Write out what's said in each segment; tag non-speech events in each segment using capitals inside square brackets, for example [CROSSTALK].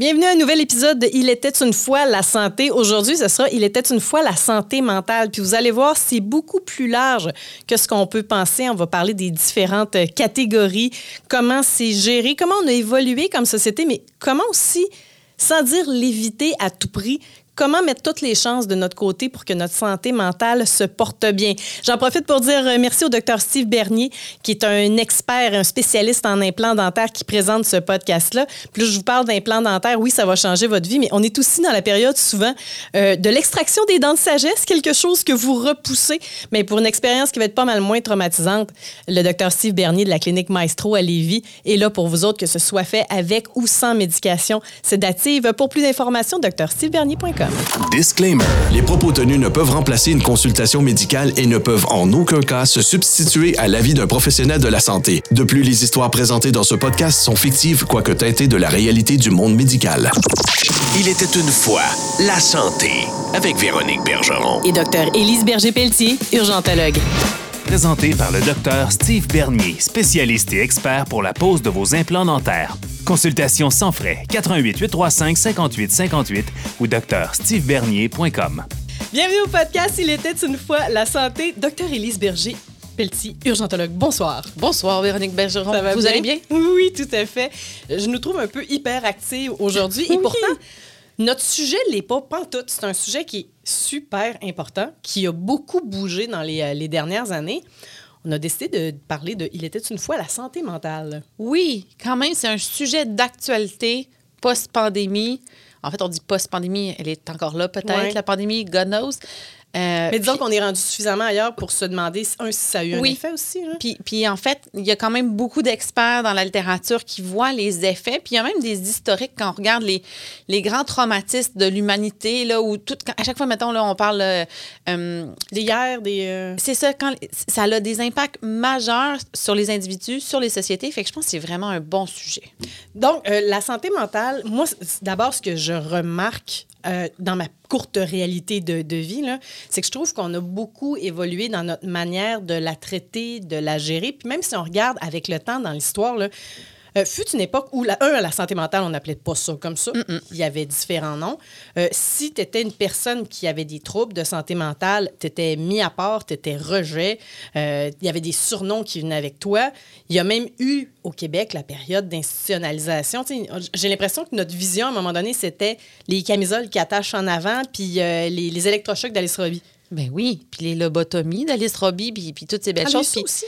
Bienvenue à un nouvel épisode de Il était une fois la santé. Aujourd'hui, ce sera Il était une fois la santé mentale. Puis vous allez voir, c'est beaucoup plus large que ce qu'on peut penser. On va parler des différentes catégories, comment c'est géré, comment on a évolué comme société, mais comment aussi, sans dire l'éviter à tout prix, comment mettre toutes les chances de notre côté pour que notre santé mentale se porte bien? J'en profite pour dire euh, merci au docteur Steve Bernier, qui est un expert, un spécialiste en implants dentaires qui présente ce podcast-là. Plus je vous parle d'implants dentaires, oui, ça va changer votre vie, mais on est aussi dans la période souvent euh, de l'extraction des dents de sagesse, quelque chose que vous repoussez, mais pour une expérience qui va être pas mal moins traumatisante. Le docteur Steve Bernier de la clinique Maestro à Lévis est là pour vous autres, que ce soit fait avec ou sans médication sédative. Pour plus d'informations, drstevebernier.com. Disclaimer. Les propos tenus ne peuvent remplacer une consultation médicale et ne peuvent en aucun cas se substituer à l'avis d'un professionnel de la santé. De plus, les histoires présentées dans ce podcast sont fictives, quoique teintées de la réalité du monde médical. Il était une fois la santé avec Véronique Bergeron. Et docteur Élise Berger-Pelletier, urgentologue. Présenté par le docteur Steve Bernier, spécialiste et expert pour la pose de vos implants dentaires. Consultation sans frais, 88 835 58 58 ou drstevebernier.com. Bienvenue au podcast Il était une fois la santé. Docteur Élise Berger. Pelletier, urgentologue. Bonsoir. Bonsoir, Véronique Bergeron. Ça va Vous bien? allez bien? Oui, tout à fait. Je nous trouve un peu hyper actifs aujourd'hui et pourtant, notre sujet ne l'est pas, pas en tout. C'est un sujet qui est super important, qui a beaucoup bougé dans les, euh, les dernières années. On a décidé de parler de Il était une fois la santé mentale. Oui, quand même, c'est un sujet d'actualité post-pandémie. En fait, on dit post-pandémie, elle est encore là peut-être, la pandémie, God knows. Euh, Mais disons qu'on est rendu suffisamment ailleurs pour se demander, un, si ça a eu un Oui. effet aussi. hein. Puis, puis en fait, il y a quand même beaucoup d'experts dans la littérature qui voient les effets. Puis il y a même des historiques quand on regarde les, les grands traumatismes de l'humanité, là, où tout, quand- à chaque fois, mettons, là, on parle. euh, euh, Des guerres, des... euh, c'est ça, quand, ça a des impacts majeurs sur les individus, sur les sociétés. Fait que je pense que c'est vraiment un bon sujet. Donc, euh, la santé mentale, moi, d'abord ce que je remarque euh, dans ma courte réalité de, de vie, c'est que je trouve qu'on a beaucoup évolué dans notre manière de la traiter, de la gérer. Puis même si on regarde avec le temps dans l'histoire, euh, fut une époque où, la, un, la santé mentale, on n'appelait pas ça comme ça. Il y avait différents noms. Euh, si tu étais une personne qui avait des troubles de santé mentale, tu étais mis à part, tu étais rejet. Euh, Il y avait des surnoms qui venaient avec toi. Il y a même eu au Québec la période d'institutionnalisation. J'ai l'impression que notre vision, à un moment donné, c'était les camisoles qui attachent en avant puis les, les électrochocs d'Alice Robbie. Ben oui, puis les lobotomies d'Alice Robbie, puis, puis toutes ces belles Ah, choses. mais ça Puis- aussi.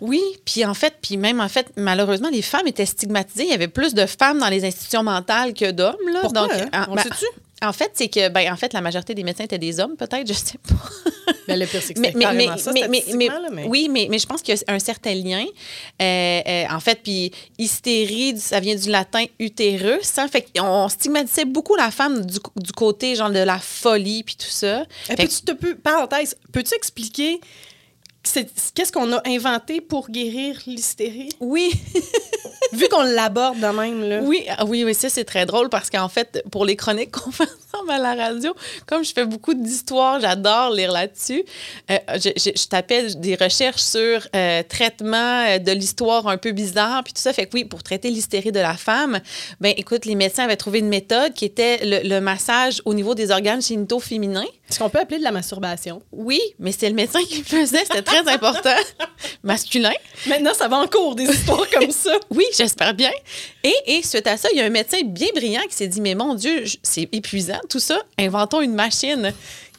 Oui, puis en fait, puis même en fait, malheureusement, les femmes étaient stigmatisées. Il y avait plus de femmes dans les institutions mentales que d'hommes. Là. Pourquoi, Donc, hein? en, On ben, sait-tu? en fait, c'est que, ben, en fait, la majorité des médecins étaient des hommes, peut-être, je sais pas. [LAUGHS] Ben, le pire, c'est que Mais, mais, carrément mais, ça, mais, mais- là, mais- Oui, mais, mais je pense qu'il y a un certain lien. Euh, euh, en fait, puis hystérie, ça vient du latin utérus. Hein, fait qu'on stigmatisait beaucoup la femme du, du côté genre de la folie puis tout ça. Eh, peux-tu te peux, parenthèse, peux-tu expliquer qu'est-ce qu'on a inventé pour guérir l'hystérie? oui. Vu qu'on l'aborde de même, là. Oui, ah oui, oui, ça c'est très drôle parce qu'en fait, pour les chroniques qu'on [LAUGHS] fait ensemble à la radio, comme je fais beaucoup d'histoires, j'adore lire là-dessus. euh, je, je- je tapais des recherches sur euh, traitement euh, de l'histoire un peu bizarre, puis tout ça. Fait que oui, pour traiter l'hystérie de la femme, ben écoute, les médecins avaient trouvé une méthode qui était le, le massage au niveau des organes génitaux féminins. Ce qu'on peut appeler de la masturbation. Oui, mais c'est le médecin qui le faisait, c'était très important. [LAUGHS] Masculin. Maintenant, ça va en cours, des histoires comme ça. [LAUGHS] Oui, j'espère bien. Et, et suite à ça, il y a un médecin bien brillant qui s'est dit Mais mon Dieu, c'est épuisant tout ça. Inventons une machine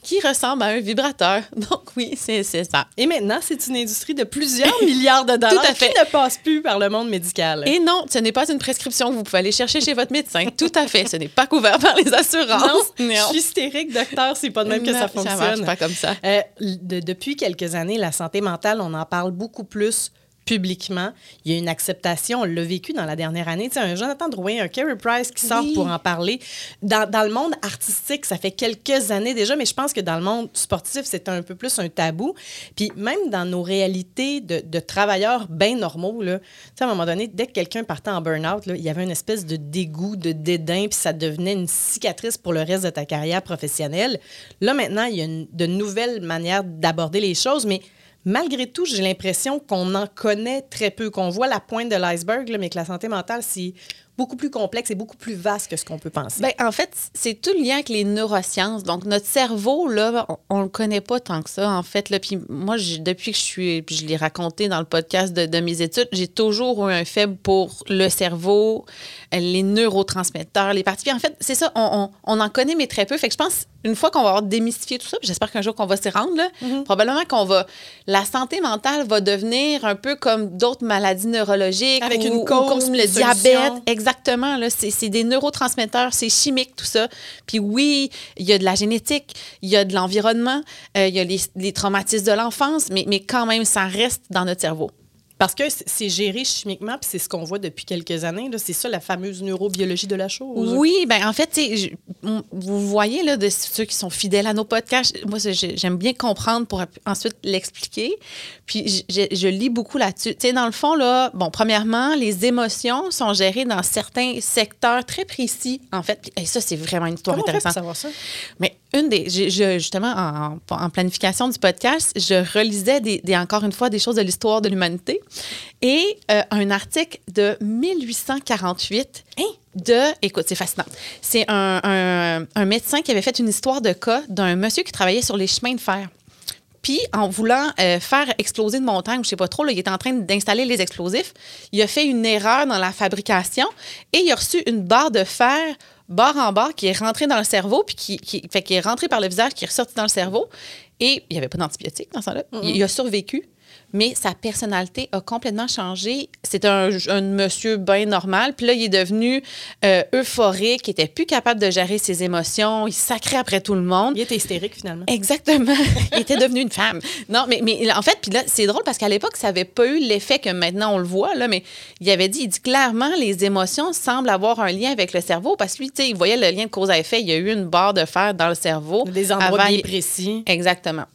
qui ressemble à un vibrateur. [LAUGHS] Donc, oui, c'est ça. Et maintenant, c'est une industrie de plusieurs milliards de dollars [LAUGHS] Tout à fait. qui ne passe plus par le monde médical. Et non, ce n'est pas une prescription que vous pouvez aller chercher chez votre médecin. [LAUGHS] Tout à fait. Ce n'est pas couvert par les assurances. non, je suis hystérique, docteur, c'est pas de même que Non, ça marche fonctionne. pas comme ça. Euh, de- depuis quelques années, la santé mentale, on en parle beaucoup plus publiquement. Il y a une acceptation. On l'a vécu dans la dernière année. Tu sais, un Jonathan Drouin, un Kerry Price qui sort Oui. pour en parler. Dans, dans le monde artistique, ça fait quelques années déjà, mais je pense que dans le monde sportif, c'est un peu plus un tabou. Puis même dans nos réalités de, de travailleurs bien normaux, là, tu sais, à un moment donné, dès que quelqu'un partait en burn-out, il y avait une espèce de dégoût, de dédain, puis ça devenait une cicatrice pour le reste de ta carrière professionnelle. Là, maintenant, il y a une- de nouvelles manières d'aborder les choses, mais malgré tout, j'ai l'impression qu'on en connaît très peu, qu'on voit la pointe de l'iceberg, mais que la santé mentale, c'est beaucoup plus complexe et beaucoup plus vaste que ce qu'on peut penser. Ben, en fait, c'est tout le lien avec les neurosciences. Donc, notre cerveau, là, on, ne le connaît pas tant que ça, en fait. Là. Puis moi, depuis que je suis, puis je l'ai raconté dans le podcast de, de mes études, j'ai toujours eu un faible pour le cerveau, les neurotransmetteurs, les parties. Puis en fait, c'est ça, on, on, en connaît, mais très peu. Fait que je pense, une fois qu'on va avoir démystifié tout ça, j'espère qu'un jour qu'on va s'y rendre, là, Mm-hmm. probablement qu'on va. La santé mentale va devenir un peu comme d'autres maladies neurologiques. Avec ou- une ou cause, comme puis le diabète. Exactement. Là, c'est, des neurotransmetteurs, c'est chimique, tout ça. Puis oui, il y a de la génétique, il y a de l'environnement, euh, il y a les, les traumatismes de l'enfance, mais, mais quand même, ça reste dans notre cerveau. Parce que c'est- géré chimiquement, puis c'est ce qu'on voit depuis quelques années. C'est ça la fameuse neurobiologie de la chose. Oui, ben en fait, je- vous voyez, là, de ceux qui sont fidèles à nos podcasts, moi, j'aime bien comprendre pour ensuite l'expliquer. Puis, je, lis beaucoup là-dessus. Tu sais, dans le fond, là, bon, premièrement, les émotions sont gérées dans certains secteurs très précis, en fait. Hey, ça, c'est vraiment une histoire Comment on fait pour intéressante. savoir ça? Mais une des. je- je- justement, en, en planification du podcast, je relisais des, des- encore une fois des choses de l'histoire de l'humanité et euh, un article de 1848 de. Écoute, c'est fascinant. C'est un, un- un médecin qui avait fait une histoire de cas d'un monsieur qui travaillait sur les chemins de fer. Puis, en voulant euh, faire exploser une montagne, je sais pas trop, là, il était en train d'installer les explosifs. Il a fait une erreur dans la fabrication et il a reçu une barre de fer barre en barre qui est rentrée dans le cerveau, puis qui, qui, fait, qui est rentrée par le visage, qui est ressortie dans le cerveau. Et il n'y avait pas d'antibiotique dans ce temps-là. il a survécu. Mais sa personnalité a complètement changé. C'était un, un monsieur bien normal. Puis là, il est devenu euh, euphorique, il était plus capable de gérer ses émotions, il sacrait après tout le monde. Il était hystérique, finalement. Exactement. [LAUGHS] Il était devenu une femme. Non, mais, mais en fait, puis là, c'est drôle parce qu'à l'époque, ça n'avait pas eu l'effet que maintenant on le voit, là, mais il avait dit, il dit clairement, les émotions semblent avoir un lien avec le cerveau parce que lui, tu sais, il voyait le lien de cause à effet. Il y a eu une barre de fer dans le cerveau. Des endroits bien précis. Exactement.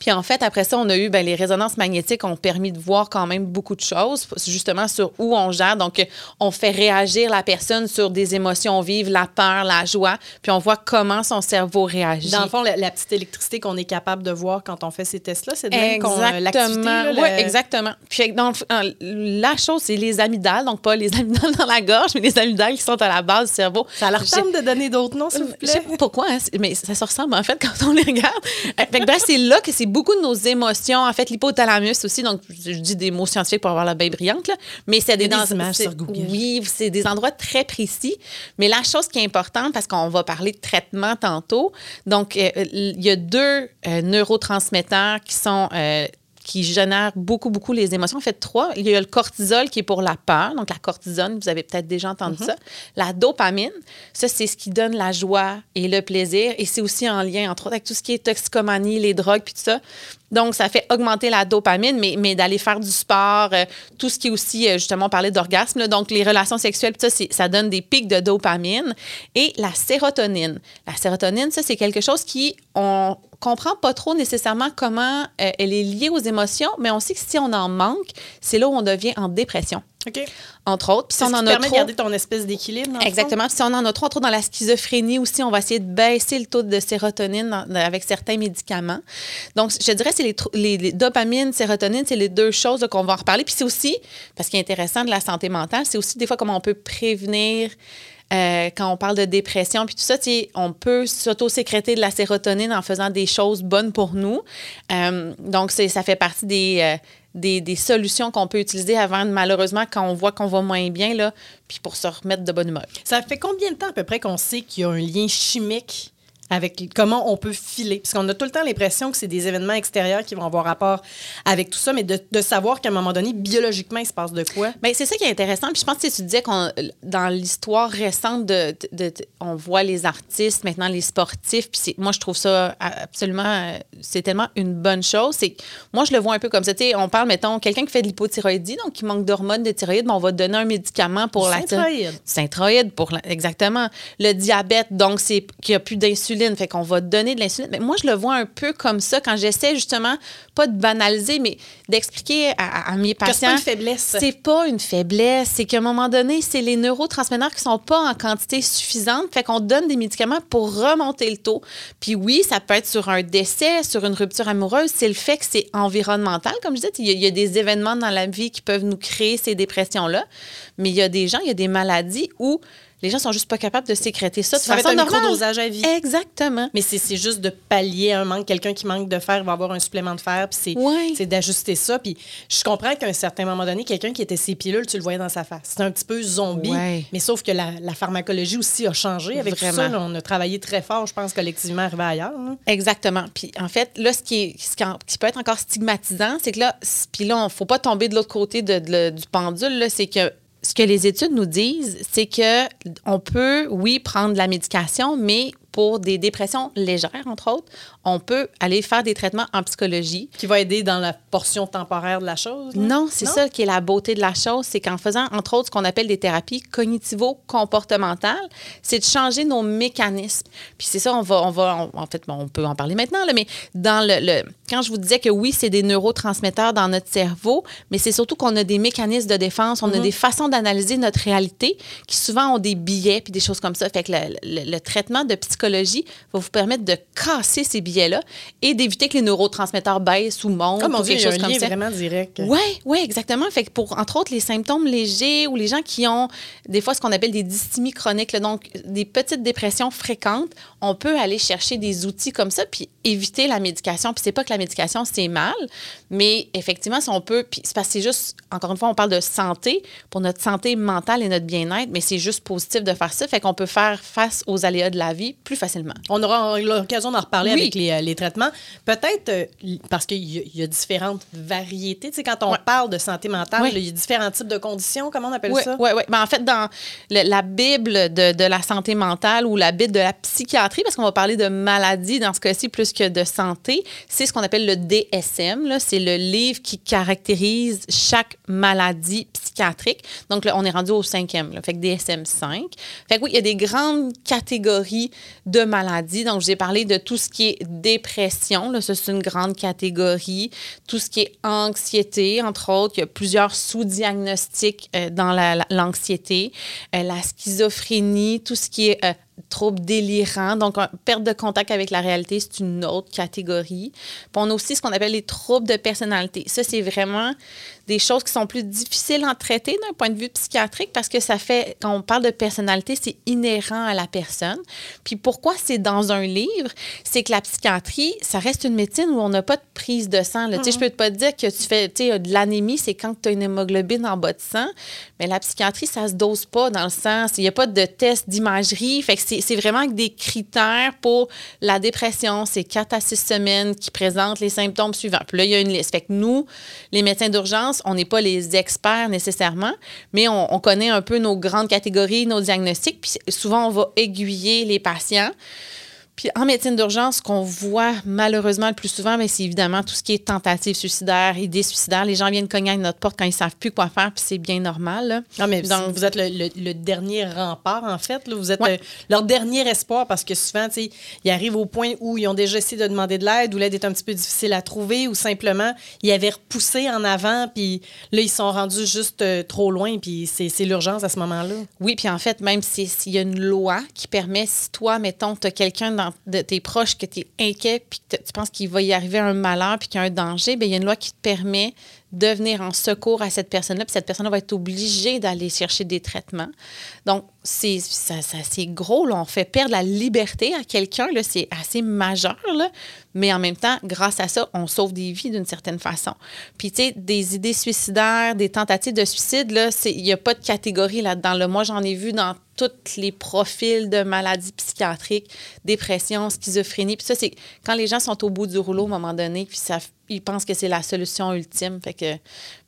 Puis en fait, après ça, on a eu ben, les résonances magnétiques ont permis de voir quand même beaucoup de choses, justement sur où on gère. Donc, on fait réagir la personne sur des émotions vives, la peur, la joie, puis on voit comment son cerveau réagit. Dans le fond, la, la petite électricité qu'on est capable de voir quand on fait ces tests-là, c'est de même qu'on euh. Exactement. le- Oui, exactement. Puis dans le en- la chose, c'est les amygdales, donc pas les [LAUGHS] amygdales dans la gorge, mais les amygdales qui sont à la base du cerveau. Ça leur tente de donner d'autres noms, s'il vous je sais plaît? pas pourquoi, hein, mais ça se ressemble en fait [LAUGHS] quand on les regarde. Euh, fait que bref, c'est là que c'est beaucoup de nos émotions. En fait, l'hypothalamus aussi, donc je dis des mots scientifiques pour avoir la baie brillante, là, mais c'est des, des des- images c'est- sur Google. Oui, c'est des endroits très précis. Mais la chose qui est importante, parce qu'on va parler de traitement tantôt, donc euh, il y a deux euh, neurotransmetteurs qui sont euh, qui génèrent beaucoup, beaucoup les émotions. En fait, trois. Il y a le cortisol qui est pour la peur, donc la cortisone, vous avez peut-être déjà entendu ça. La dopamine, ça, c'est ce qui donne la joie et le plaisir. Et c'est aussi en lien, entre autres, avec tout ce qui est toxicomanie, les drogues, puis tout ça. Donc, ça fait augmenter la dopamine, mais, mais d'aller faire du sport, euh, tout ce qui est aussi, euh, justement, on parlait d'orgasme, donc les relations sexuelles, puis ça, ça donne des pics de dopamine. Et la sérotonine. La sérotonine, ça, c'est quelque chose qui, on comprend pas trop nécessairement comment euh, elle est liée aux émotions, mais on sait que si on en manque, c'est là où on devient en dépression, OK. entre autres. Puis si on en a permet de trop, garder ton espèce d'équilibre. Exactement. Puis si on en a trop, entre autres dans la schizophrénie aussi, on va essayer de baisser le taux de sérotonine dans- avec certains médicaments. Donc, je dirais, c'est les, les, les dopamine, sérotonine, c'est les deux choses qu'on va en reparler. Puis c'est aussi, parce qu'il est intéressant de la santé mentale, c'est aussi des fois comment on peut prévenir. Euh, quand on parle de dépression, puis tout ça, on peut s'auto-sécréter de la sérotonine en faisant des choses bonnes pour nous. Euh, donc, ça fait partie des, euh, des, des solutions qu'on peut utiliser avant, malheureusement, quand on voit qu'on va moins bien, là, puis pour se remettre de bonne humeur. Ça fait combien de temps à peu près qu'on sait qu'il y a un lien chimique avec comment on peut filer? Parce qu'on a tout le temps l'impression que c'est des événements extérieurs qui vont avoir rapport avec tout ça, mais de, de savoir qu'à un moment donné, biologiquement, il se passe de quoi? Bien, c'est ça qui est intéressant. Puis je pense que tu disais qu'on dans l'histoire récente de, de- de- on voit les artistes, maintenant les sportifs. Puis moi, je trouve ça absolument, c'est tellement une bonne chose. C'est moi, je le vois un peu comme ça. Tu sais, on parle, mettons, quelqu'un qui fait de l'hypothyroïdie, donc qui manque d'hormones de thyroïde, ben, on va donner un médicament pour Du la Synthroïde. Synthroïde, pour la- exactement. Le diabète, donc c'est qu'il n'y a plus d'insuline l'insuline. Fait qu'on va donner de l'insuline. Mais moi, je le vois un peu comme ça quand j'essaie justement, pas de banaliser, mais d'expliquer à, à, mes patients. c'est pas une faiblesse. C'est pas une faiblesse. C'est qu'à un moment donné, c'est les neurotransmetteurs qui sont pas en quantité suffisante. Fait qu'on donne des médicaments pour remonter le taux. Puis oui, ça peut être sur un décès, sur une rupture amoureuse. C'est le fait que c'est environnemental. Comme je disais, il y, a, il y a des événements dans la vie qui peuvent nous créer ces dépressions-là. Mais il y a des gens, il y a des maladies où les gens sont juste pas capables de sécréter ça de ça façon va être un microdosage à vie. Exactement. Mais c'est juste de pallier un manque. Quelqu'un qui manque de fer va avoir un supplément de fer, puis c'est Ouais. c'est d'ajuster ça. Puis je comprends qu'à un certain moment donné, quelqu'un qui était ses pilules, tu le voyais dans sa face. C'était un petit peu zombie. Ouais. Mais sauf que la, la pharmacologie aussi a changé. Avec Vraiment. ça, là, on a travaillé très fort, je pense, collectivement, arrivé ailleurs. Exactement. Puis en fait, là, ce qui, est, ce qui, peut être encore stigmatisant, c'est que là, puis là, il ne faut pas tomber de l'autre côté de- de le- du pendule, là, c'est que que les études nous disent, c'est que on peut, oui, prendre la médication, mais pour des dépressions légères, entre autres, on peut aller faire des traitements en psychologie. Qui va aider dans la portion temporaire de la chose. là? Non, c'est ça qui est la beauté de la chose, c'est qu'en faisant, entre autres, ce qu'on appelle des thérapies cognitivo-comportementales, c'est de changer nos mécanismes. Puis c'est ça, on va, on va, on- en fait, bon, on peut en parler maintenant, là, mais dans le, le- quand je vous disais que oui, c'est des neurotransmetteurs dans notre cerveau, mais c'est surtout qu'on a des mécanismes de défense, on a des façons d'analyser notre réalité qui souvent ont des billets puis des choses comme ça. Fait que le, le- le traitement de psychologie va vous permettre de casser ces billets-là et d'éviter que les neurotransmetteurs baissent ou montent mon ou Dieu, quelque chose comme ça. vraiment direct. Oui, oui, exactement. Fait que pour, entre autres, les symptômes légers ou les gens qui ont des fois ce qu'on appelle des dysthymies chroniques, là, donc des petites dépressions fréquentes, on peut aller chercher des outils comme ça puis éviter la médication. Puis c'est pas que la médication, c'est mal, mais effectivement, si on peut, puis c'est parce que c'est juste, encore une fois, on parle de santé pour notre santé mentale et notre bien-être, mais c'est juste positif de faire ça. Fait qu'on peut faire face aux aléas de la vie plus facilement. On aura l'occasion d'en reparler Oui. avec les, euh, les traitements. Peut-être euh, parce qu'il y, a- il y a différentes variétés. Tu sais, quand on Ouais. parle de santé mentale, il y a différents types de conditions. Comment on appelle ça? oui, oui. Ben, en fait, dans le- la Bible de, de la santé mentale ou la Bible de la psychiatrie, parce qu'on va parler de maladie dans ce cas-ci plus que de santé, c'est ce qu'on appelle le DSM. C'est le livre qui caractérise chaque maladie psychiatrique. Donc, là, on est rendu au cinquième. Là. Fait que DSM 5. Fait que oui, il y a des grandes catégories de maladies. Donc, je vous ai parlé de tout ce qui est dépression. Là, c'est une grande catégorie. Tout ce qui est anxiété, entre autres. Il y a plusieurs sous-diagnostics euh, dans la- la- l'anxiété. Euh, la schizophrénie, tout ce qui est euh, troubles délirants, donc perte de contact avec la réalité, c'est une autre catégorie. Puis on a aussi ce qu'on appelle les troubles de personnalité. Ça, c'est vraiment des choses qui sont plus difficiles à traiter d'un point de vue psychiatrique parce que ça fait, quand on parle de personnalité, c'est inhérent à la personne. Puis pourquoi c'est dans un livre? C'est que la psychiatrie, ça reste une médecine où on n'a pas de prise de sang. là. Tu sais, Je peux pas te dire que tu fais de l'anémie, c'est quand tu as une hémoglobine en bas de sang. Mais la psychiatrie, ça se dose pas dans le sens. Il n'y a pas de test d'imagerie. Fait que c'est vraiment des critères pour la dépression. C'est 4 à 6 semaines qui présentent les symptômes suivants. Puis là, il y a une liste. Fait que nous, les médecins d'urgence, on n'est pas les experts nécessairement, mais on, on connaît un peu nos grandes catégories, nos diagnostics. Puis souvent, on va aiguiller les patients. Puis en médecine d'urgence, ce qu'on voit malheureusement le plus souvent, c'est évidemment tout ce qui est tentative suicidaire, idée suicidaire. Les gens viennent cogner à notre porte quand ils savent plus quoi faire, puis c'est bien normal. là. Non, mais Donc- vous êtes le, le- le dernier rempart, en fait. là. Vous êtes Ouais. leur dernier espoir parce que souvent, ils arrivent au point où ils ont déjà essayé de demander de l'aide, où l'aide est un petit peu difficile à trouver, ou simplement, ils avaient repoussé en avant, puis là, ils sont rendus juste euh, trop loin, puis c'est l'urgence à ce moment-là. Oui, puis en fait, même si- s'il y a une loi qui permet, si toi, mettons, tu as quelqu'un dans- de tes proches que tu es inquiet, puis que tu penses qu'il va y arriver un malheur, puis qu'il y a un danger, bien, il y a une loi qui te permet de venir en secours à cette personne-là, puis cette personne va être obligée d'aller chercher des traitements. Donc, c'est ça, gros, là. on fait perdre la liberté à quelqu'un, c'est assez majeur, là. mais en même temps, grâce à ça, on sauve des vies d'une certaine façon. Puis, tu sais, des idées suicidaires, des tentatives de suicide, il n'y a pas de catégorie là-dedans. là. Moi, j'en ai vu dans tous les profils de maladies psychiatriques, dépression, schizophrénie. Puis ça, c'est quand les gens sont au bout du rouleau à un moment donné, puis ça, ils pensent que c'est la solution ultime. Fait que,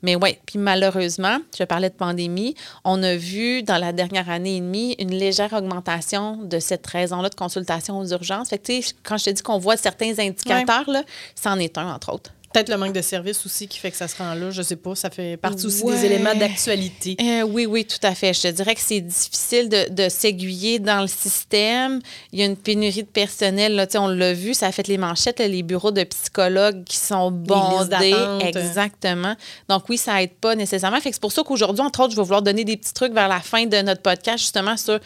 mais ouais, puis malheureusement, je parlais de pandémie, on a vu dans la dernière année et demie une légère augmentation de cette raison-là de consultation aux urgences. Fait que, tu sais, quand je te dis qu'on voit certains indicateurs, là, c'en est un, entre autres. Peut-être le manque de services aussi qui fait que ça se rend là. Je sais pas. Ça fait partie aussi Ouais. des éléments d'actualité. Euh, oui, oui, tout à fait. Je te dirais que c'est difficile de, de s'aiguiller dans le système. Il y a une pénurie de personnel. Là, on l'a vu, ça a fait les manchettes, là, les bureaux de psychologues qui sont bondés. d'attente. Exactement. Donc oui, ça aide pas nécessairement. Fait que c'est pour ça qu'aujourd'hui, entre autres, je vais vouloir donner des petits trucs vers la fin de notre podcast, justement, sur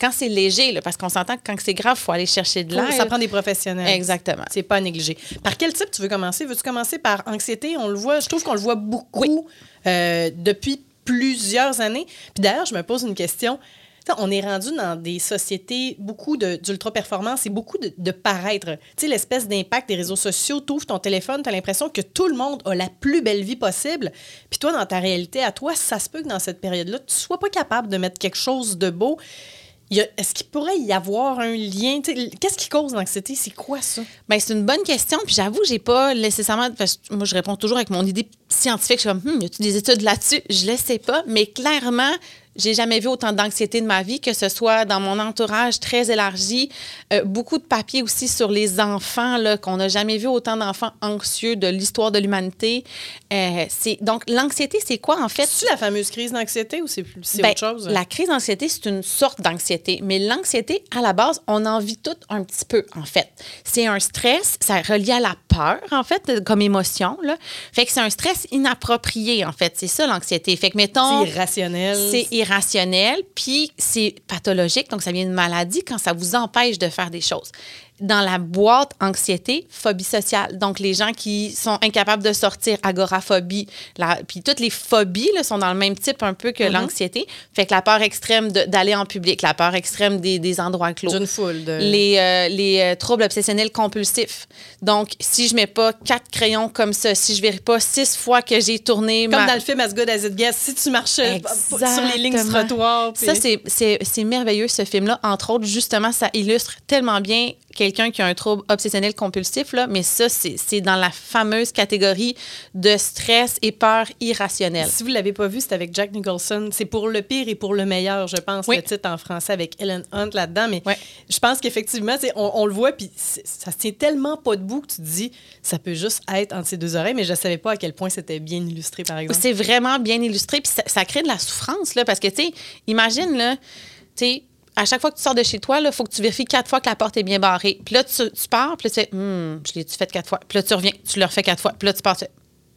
quand c'est léger, là, parce qu'on s'entend que quand c'est grave, il faut aller chercher de l'aide. Ça prend des professionnels. Exactement. C'est pas à négliger. Par quel type tu veux commencer? Veux-tu commencer par anxiété? On le voit, je trouve qu'on le voit beaucoup euh, depuis plusieurs années. Puis d'ailleurs, je me pose une question. On est rendu dans des sociétés, beaucoup d'ultra-performance et beaucoup de, de paraître. Tu sais, l'espèce d'impact des réseaux sociaux, tu ouvres ton téléphone, tu as l'impression que tout le monde a la plus belle vie possible. Puis toi, dans ta réalité, à toi, ça se peut que dans cette période-là, tu sois pas capable de mettre quelque chose de beau. Est-ce qu'il pourrait y avoir un lien? Qu'est-ce qui cause l'anxiété? C'est quoi ça? Ben, c'est une bonne question. Puis j'avoue, j'ai pas nécessairement. moi, je réponds toujours avec mon idée scientifique. Je suis comme, Hum, y a-tu des études là-dessus? Je le sais pas. Mais clairement, j'ai jamais vu autant d'anxiété de ma vie, que ce soit dans mon entourage très élargi. Euh, beaucoup de papiers aussi sur les enfants, là, qu'on n'a jamais vu autant d'enfants anxieux de l'histoire de l'humanité. Euh, c'est, donc, l'anxiété, c'est quoi, en fait? C'est la fameuse crise d'anxiété ou c'est plus- c'est Ben, autre chose? La crise d'anxiété, c'est une sorte d'anxiété. Mais l'anxiété, à la base, on en vit tout un petit peu, en fait. C'est un stress, ça est relié à la peur, en fait, comme émotion. Là. Fait que c'est un stress inapproprié, en fait. C'est ça, l'anxiété. Fait que, mettons... c'est irrationnel. C'est irrationnel, puis c'est pathologique, donc ça vient d'une maladie quand ça vous empêche de faire des choses. Dans la boîte anxiété, phobie sociale. Donc, les gens qui sont incapables de sortir, agoraphobie, la, puis toutes les phobies là, sont dans le même type un peu que l'anxiété. Fait que la peur extrême de- d'aller en public, la peur extrême des, des endroits clos. D'une foule. De... Les, euh, les euh, troubles obsessionnels compulsifs. Donc, si je mets pas quatre crayons comme ça, si je vérifie pas six fois que j'ai tourné Comme ma... dans le film As Good As It Gets, si tu marchais p- p- sur les lignes du trottoir. puis- Ça, c'est- c'est c'est merveilleux, ce film-là. Entre autres, justement, ça illustre tellement bien quelqu'un qui a un trouble obsessionnel compulsif, là, mais ça, c'est dans la fameuse catégorie de stress et peur irrationnelle. Si vous ne l'avez pas vu, c'est avec Jack Nicholson. C'est pour le pire et pour le meilleur, je pense, Oui. le titre en français avec Ellen Hunt là-dedans. Mais je pense qu'effectivement, on, on le voit, puis ça tient tellement pas debout que tu te dis, ça peut juste être entre ses deux oreilles, mais je ne savais pas à quel point c'était bien illustré, par exemple. C'est vraiment bien illustré, puis ça, ça crée de la souffrance, là, parce que, tu sais, imagine, là, tu sais, à chaque fois que tu sors de chez toi, il faut que tu vérifies quatre fois que la porte est bien barrée. Puis là, tu, pars, puis tu fais, Hum, je l'ai-tu fait quatre fois? Puis là, tu reviens, tu le refais quatre fois. Puis là, tu pars, tu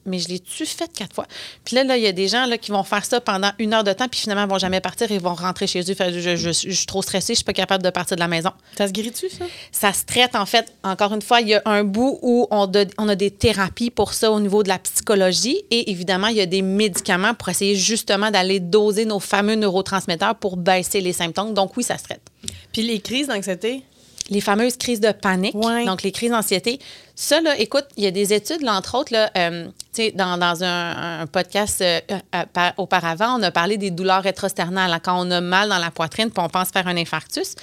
mais je l'ai-tu fait quatre fois? Puis là, là, il y a des gens là, qui vont faire ça pendant une heure de temps, puis finalement, ils vont jamais partir, ils vont rentrer chez eux, je, je- je suis trop stressée, je suis pas capable de partir de la maison. Ça se guérit-tu, ça? Ça se traite, en fait, encore une fois, il y a un bout où on, de- on a des thérapies pour ça au niveau de la psychologie et évidemment, il y a des médicaments pour essayer justement d'aller doser nos fameux neurotransmetteurs pour baisser les symptômes. Donc oui, ça se traite. Puis les crises d'anxiété, Les fameuses crises de panique, Ouais. donc les crises d'anxiété. Ça, là, écoute, il y a des études, là, entre autres, là, euh, dans, dans un, un podcast euh, euh, par- auparavant, on a parlé des douleurs rétrosternales, là, quand on a mal dans la poitrine puis on pense faire un infarctus.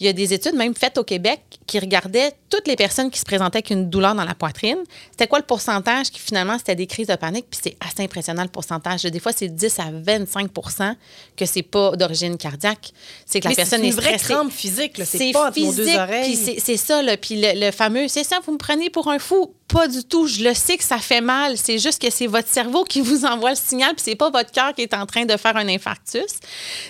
Il y a des études, même faites au Québec, qui regardaient toutes les personnes qui se présentaient avec une douleur dans la poitrine. C'était quoi le pourcentage qui, finalement, c'était des crises de panique? Puis c'est assez impressionnant, le pourcentage. Des fois, c'est 10 à 25% que c'est pas d'origine cardiaque. C'est que la Mais personne une est vraie stressée. crampe physique. C'est pas physique, puis c'est- c'est ça, là. Puis le, le fameux, c'est ça, vous me prenez pour un fou. Pas du tout. Je le sais que ça fait mal. C'est juste que c'est votre cerveau qui vous envoie le signal, puis c'est pas votre cœur qui est en train de faire un infarctus.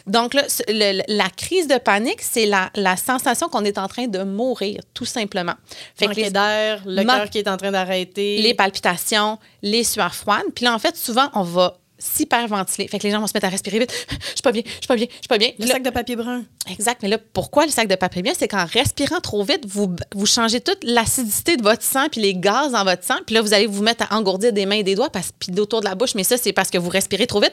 Donc, là, le- la crise de panique, c'est la, la sensation qu'on est en train de mourir, tout simplement. Fait que Manquer les- d'air, le cœur qui est en train d'arrêter. les palpitations, les sueurs froides. Puis là, en fait, souvent, on va s'hyperventiler. Fait que les gens vont se mettre à respirer vite. Je suis pas bien, je suis pas bien, je suis pas bien. Le là- sac de papier brun. Exact. Mais là, pourquoi le sac de papier bien? C'est qu'en respirant trop vite, vous, vous changez toute l'acidité de votre sang puis les gaz dans votre sang. Puis là, vous allez vous mettre à engourdir des mains et des doigts parce, puis autour de la bouche. Mais ça, c'est parce que vous respirez trop vite.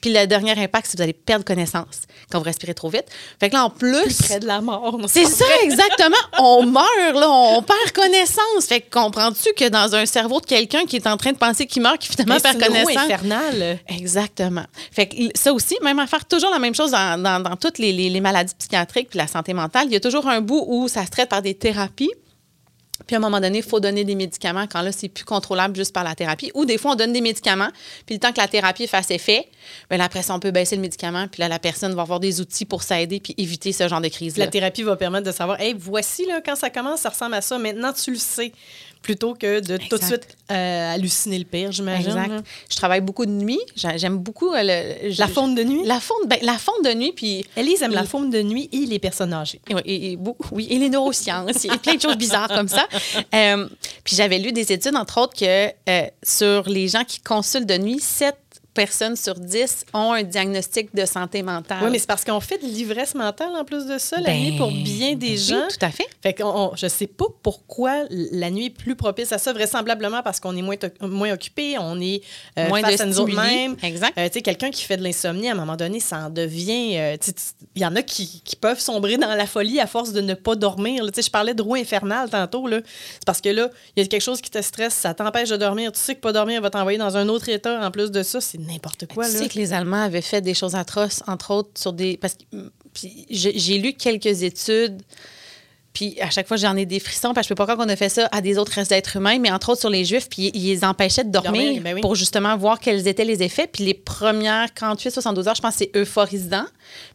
Puis le dernier impact, c'est que vous allez perdre connaissance quand vous respirez trop vite. Fait que là, en plus... Plus près de la mort. C'est ça, exactement. On meurt, là. On perd connaissance. Fait que comprends-tu que dans un cerveau de quelqu'un qui est en train de penser qu'il meurt, qui finalement Mais c'est perd une connaissance... infernale. Exactement. Fait que ça aussi, même à faire toujours la même chose dans, dans- dans toutes les, les- les maladies psychiatriques puis la santé mentale, il y a toujours un bout où ça se traite par des thérapies. Puis à un moment donné, il faut donner des médicaments quand là, c'est plus contrôlable juste par la thérapie. Ou des fois, on donne des médicaments, puis le temps que la thérapie fasse effet, bien là, après ça, on peut baisser le médicament, puis là, la personne va avoir des outils pour s'aider puis éviter ce genre de crise-là. La thérapie va permettre de savoir, hey, voici là, quand ça commence, ça ressemble à ça. Maintenant, tu le sais plutôt que de tout de suite euh, halluciner le pire, j'imagine. Exact. Je travaille beaucoup de nuit. J'a- J'aime beaucoup euh, La fonte de nuit? La fonte, ben, la de nuit, puis Elise aime la faune de nuit et les personnes âgées. Et, oui, et- et beaucoup- oui, et les neurosciences, et plein de choses bizarres comme ça. [LAUGHS] Euh, puis j'avais lu des études, entre autres, que euh, sur les gens qui consultent de nuit, 7 personnes sur 10 ont un diagnostic de santé mentale. Oui, mais c'est parce qu'on fait de l'ivresse mentale en plus de ça, la Ben, nuit, pour bien des ben oui, gens. tout à fait. Fait qu'on, on- je sais pas pourquoi la nuit est plus propice à ça, vraisemblablement parce qu'on est moins, moins occupé, on est euh, Moins face de à nous autres stimuli. mêmes. Exact. Euh, tu sais, quelqu'un qui fait de l'insomnie, à un moment donné, ça en devient... euh, Il y en a qui, qui peuvent sombrer dans la folie à force de ne pas dormir. Tu sais, je parlais de roue infernale tantôt. là. C'est parce que là, il y a quelque chose qui te stresse, ça t'empêche de dormir. Tu sais que pas dormir va t'envoyer dans un autre état. En plus de ça, c'est n'importe quoi. tu là. sais que les Allemands avaient fait des choses atroces, entre autres sur des. Parce que mm, j'ai lu quelques études, puis à chaque fois j'en ai des frissons, parce que je peux pas croire qu'on a fait ça à des autres restes d'êtres humains, mais entre autres sur les Juifs, puis ils les empêchaient de dormir, Dormir, ben oui. pour justement voir quels étaient les effets. Puis les premières 48-72 heures, je pense que c'est euphorisant,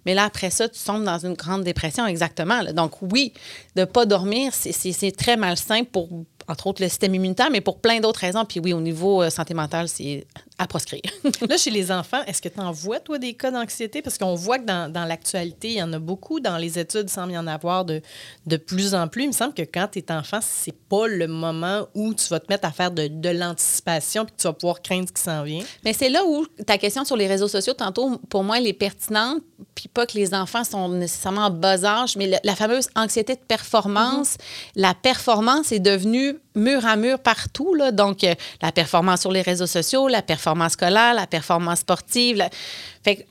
mais là après ça, tu tombes dans une grande dépression, exactement. là. Donc oui, de pas dormir, c'est très malsain pour entre autres le système immunitaire, mais pour plein d'autres raisons. Puis oui, au niveau euh, santé mentale, c'est à proscrire. [LAUGHS] Là, chez les enfants, est-ce que tu en vois, toi, des cas d'anxiété? Parce qu'on voit que dans, dans l'actualité, il y en a beaucoup. Dans les études, il semble y en avoir de, de plus en plus. Il me semble que quand tu es enfant, c'est pas le moment où tu vas te mettre à faire de, de l'anticipation puis que tu vas pouvoir craindre ce qui s'en vient. Mais c'est là où ta question sur les réseaux sociaux, tantôt, pour moi, elle est pertinente, puis pas que les enfants sont nécessairement en bas âge, mais le- la fameuse anxiété de performance. La performance est devenue mur à mur partout. Là. Donc, euh, la performance sur les réseaux sociaux, la performance scolaire, la performance sportive.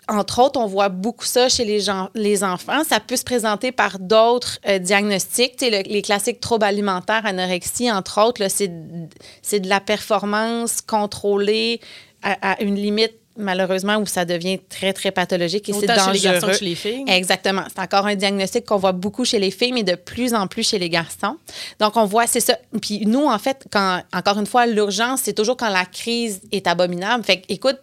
entre autres, on voit beaucoup ça chez les, gens, les enfants. Ça peut se présenter par d'autres euh, diagnostics. Les classiques troubles alimentaires, anorexie, entre autres, c'est de la performance contrôlée à une limite malheureusement où ça devient très très pathologique et c'est dangereux. chez les garçons que chez les filles. Exactement, c'est encore un diagnostic qu'on voit beaucoup chez les filles mais de plus en plus chez les garçons. Donc on voit c'est ça. Puis nous en fait quand encore une fois l'urgence c'est toujours quand la crise est abominable. Fait écoute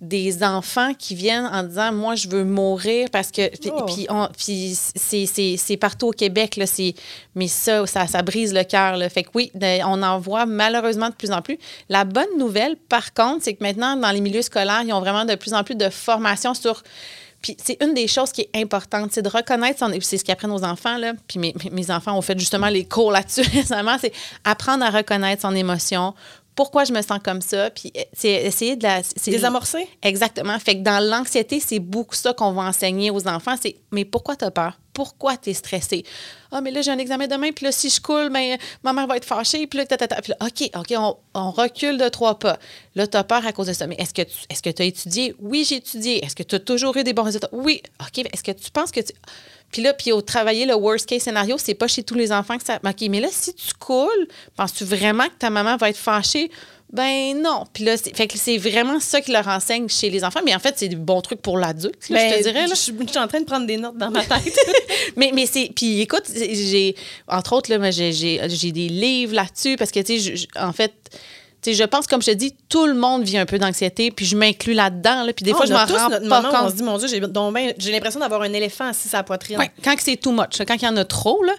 des enfants qui viennent en disant moi je veux mourir parce que puis, Oh. puis c'est, partout au Québec là c'est mais ça ça, ça brise le cœur fait que oui on en voit malheureusement de plus en plus la bonne nouvelle par contre c'est que maintenant dans les milieux scolaires ils ont vraiment de plus en plus de formation sur puis c'est une des choses qui est importante, c'est de reconnaître son... C'est ce qu'apprennent nos enfants, là. Puis mes, mes enfants ont fait justement les cours là-dessus [LAUGHS] récemment. C'est apprendre à reconnaître son émotion. Pourquoi je me sens comme ça? Puis euh, c'est essayer de la... Désamorcer? Exactement. Fait que dans l'anxiété, c'est beaucoup ça qu'on va enseigner aux enfants. C'est mais pourquoi tu as peur? Pourquoi tu es stressé? Ah, mais là, j'ai un examen demain, puis là, si je coule, ben, ma mère va être fâchée, puis là, tatata. Puis là, OK, OK, on, on recule de trois pas. Là, tu as peur à cause de ça. Mais est-ce que tu est-ce que as étudié? Oui, j'ai étudié. Est-ce que tu as toujours eu des bons résultats? Oui. OK, mais est-ce que tu penses que tu. Puis là, puis au travailler le worst case scénario, c'est pas chez tous les enfants que ça. OK, mais là, si tu coules, penses-tu vraiment que ta maman va être fâchée? Ben non. Puis là, c'est, fait que c'est vraiment ça qui leur enseigne chez les enfants. Mais en fait, c'est du bon truc pour l'adulte, je te Ben, dirais. là. Je suis en train de prendre des notes dans ma [LAUGHS] tête. mais, mais c'est. Puis écoute, j'ai. Entre autres, là, moi, j'ai, j'ai, j'ai des livres là-dessus parce que, tu sais, en fait. Tu sais, je pense, comme je te dis, tout le monde vit un peu d'anxiété, puis je m'inclus là-dedans. Là, puis des fois, On je m'en rends notre pas où on compte. se dit, mon Dieu, j'ai l'impression d'avoir un éléphant assis sur la poitrine. Ouais, quand c'est too much, quand il y en a trop, là.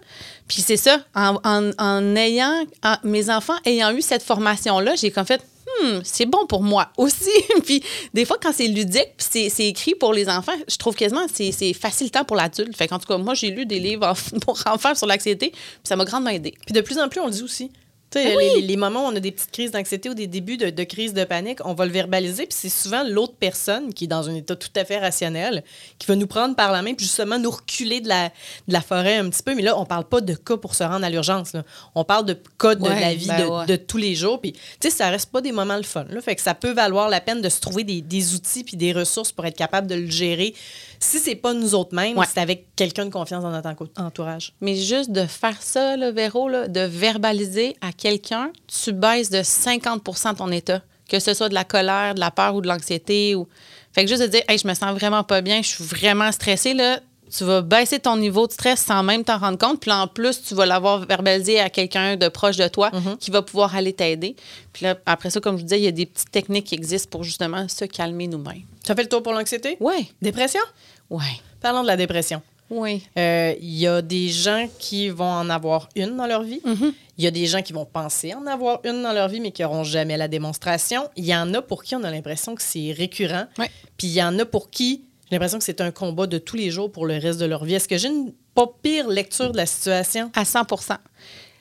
Puis c'est ça, en, en- en ayant, en- mes enfants ayant eu cette formation-là, j'ai comme fait, Hmm, c'est bon pour moi [LAUGHS] aussi. puis des fois, quand c'est ludique, puis c'est, c'est écrit pour les enfants, je trouve quasiment c'est, c'est facilitant pour l'adulte. Fait qu'en tout cas, moi, j'ai lu des livres en- [LAUGHS] pour enfants sur l'anxiété, puis ça m'a grandement aidé. Puis de plus en plus, on le dit aussi. Ben les, moments où on a des petites crises d'anxiété ou des débuts de, de crise de panique, on va le verbaliser, puis c'est souvent l'autre personne qui est dans un état tout à fait rationnel qui va nous prendre par la main, puis justement nous reculer de la, de la forêt un petit peu. Mais là, on parle pas de cas pour se rendre à l'urgence. On parle de cas de Ouais, la vie ben de, ouais. de tous les jours. Puis, tu sais, ça reste pas des moments le fun. Là. Fait que ça peut valoir la peine de se trouver des, des outils puis des ressources pour être capable de le gérer. Si c'est pas nous autres mêmes, Ouais. c'est avec quelqu'un de confiance dans notre entourage. Mais juste de faire ça, là, Véro, là, de verbaliser à quelqu'un, tu baisses de 50% ton état. Que ce soit de la colère, de la peur ou de l'anxiété. Ou... Fait que juste de dire, hey, je me sens vraiment pas bien, je suis vraiment stressée, là. tu vas baisser ton niveau de stress sans même t'en rendre compte. Puis là, en plus, tu vas l'avoir verbalisé à quelqu'un de proche de toi Mm-hmm. qui va pouvoir aller t'aider. Puis là, après ça, comme je vous disais, il y a des petites techniques qui existent pour justement se calmer nous-mêmes. Ça fait le tour pour l'anxiété? Oui, Dépression? oui, Parlons de la dépression. Oui. Euh, Il y a des gens qui vont en avoir une dans leur vie. Mm-hmm. Il y a des gens qui vont penser en avoir une dans leur vie, mais qui n'auront jamais la démonstration. Il y en a pour qui on a l'impression que c'est récurrent. Ouais. Puis il y en a pour qui j'ai l'impression que c'est un combat de tous les jours pour le reste de leur vie. Est-ce que j'ai une pas pire lecture de la situation? À 100%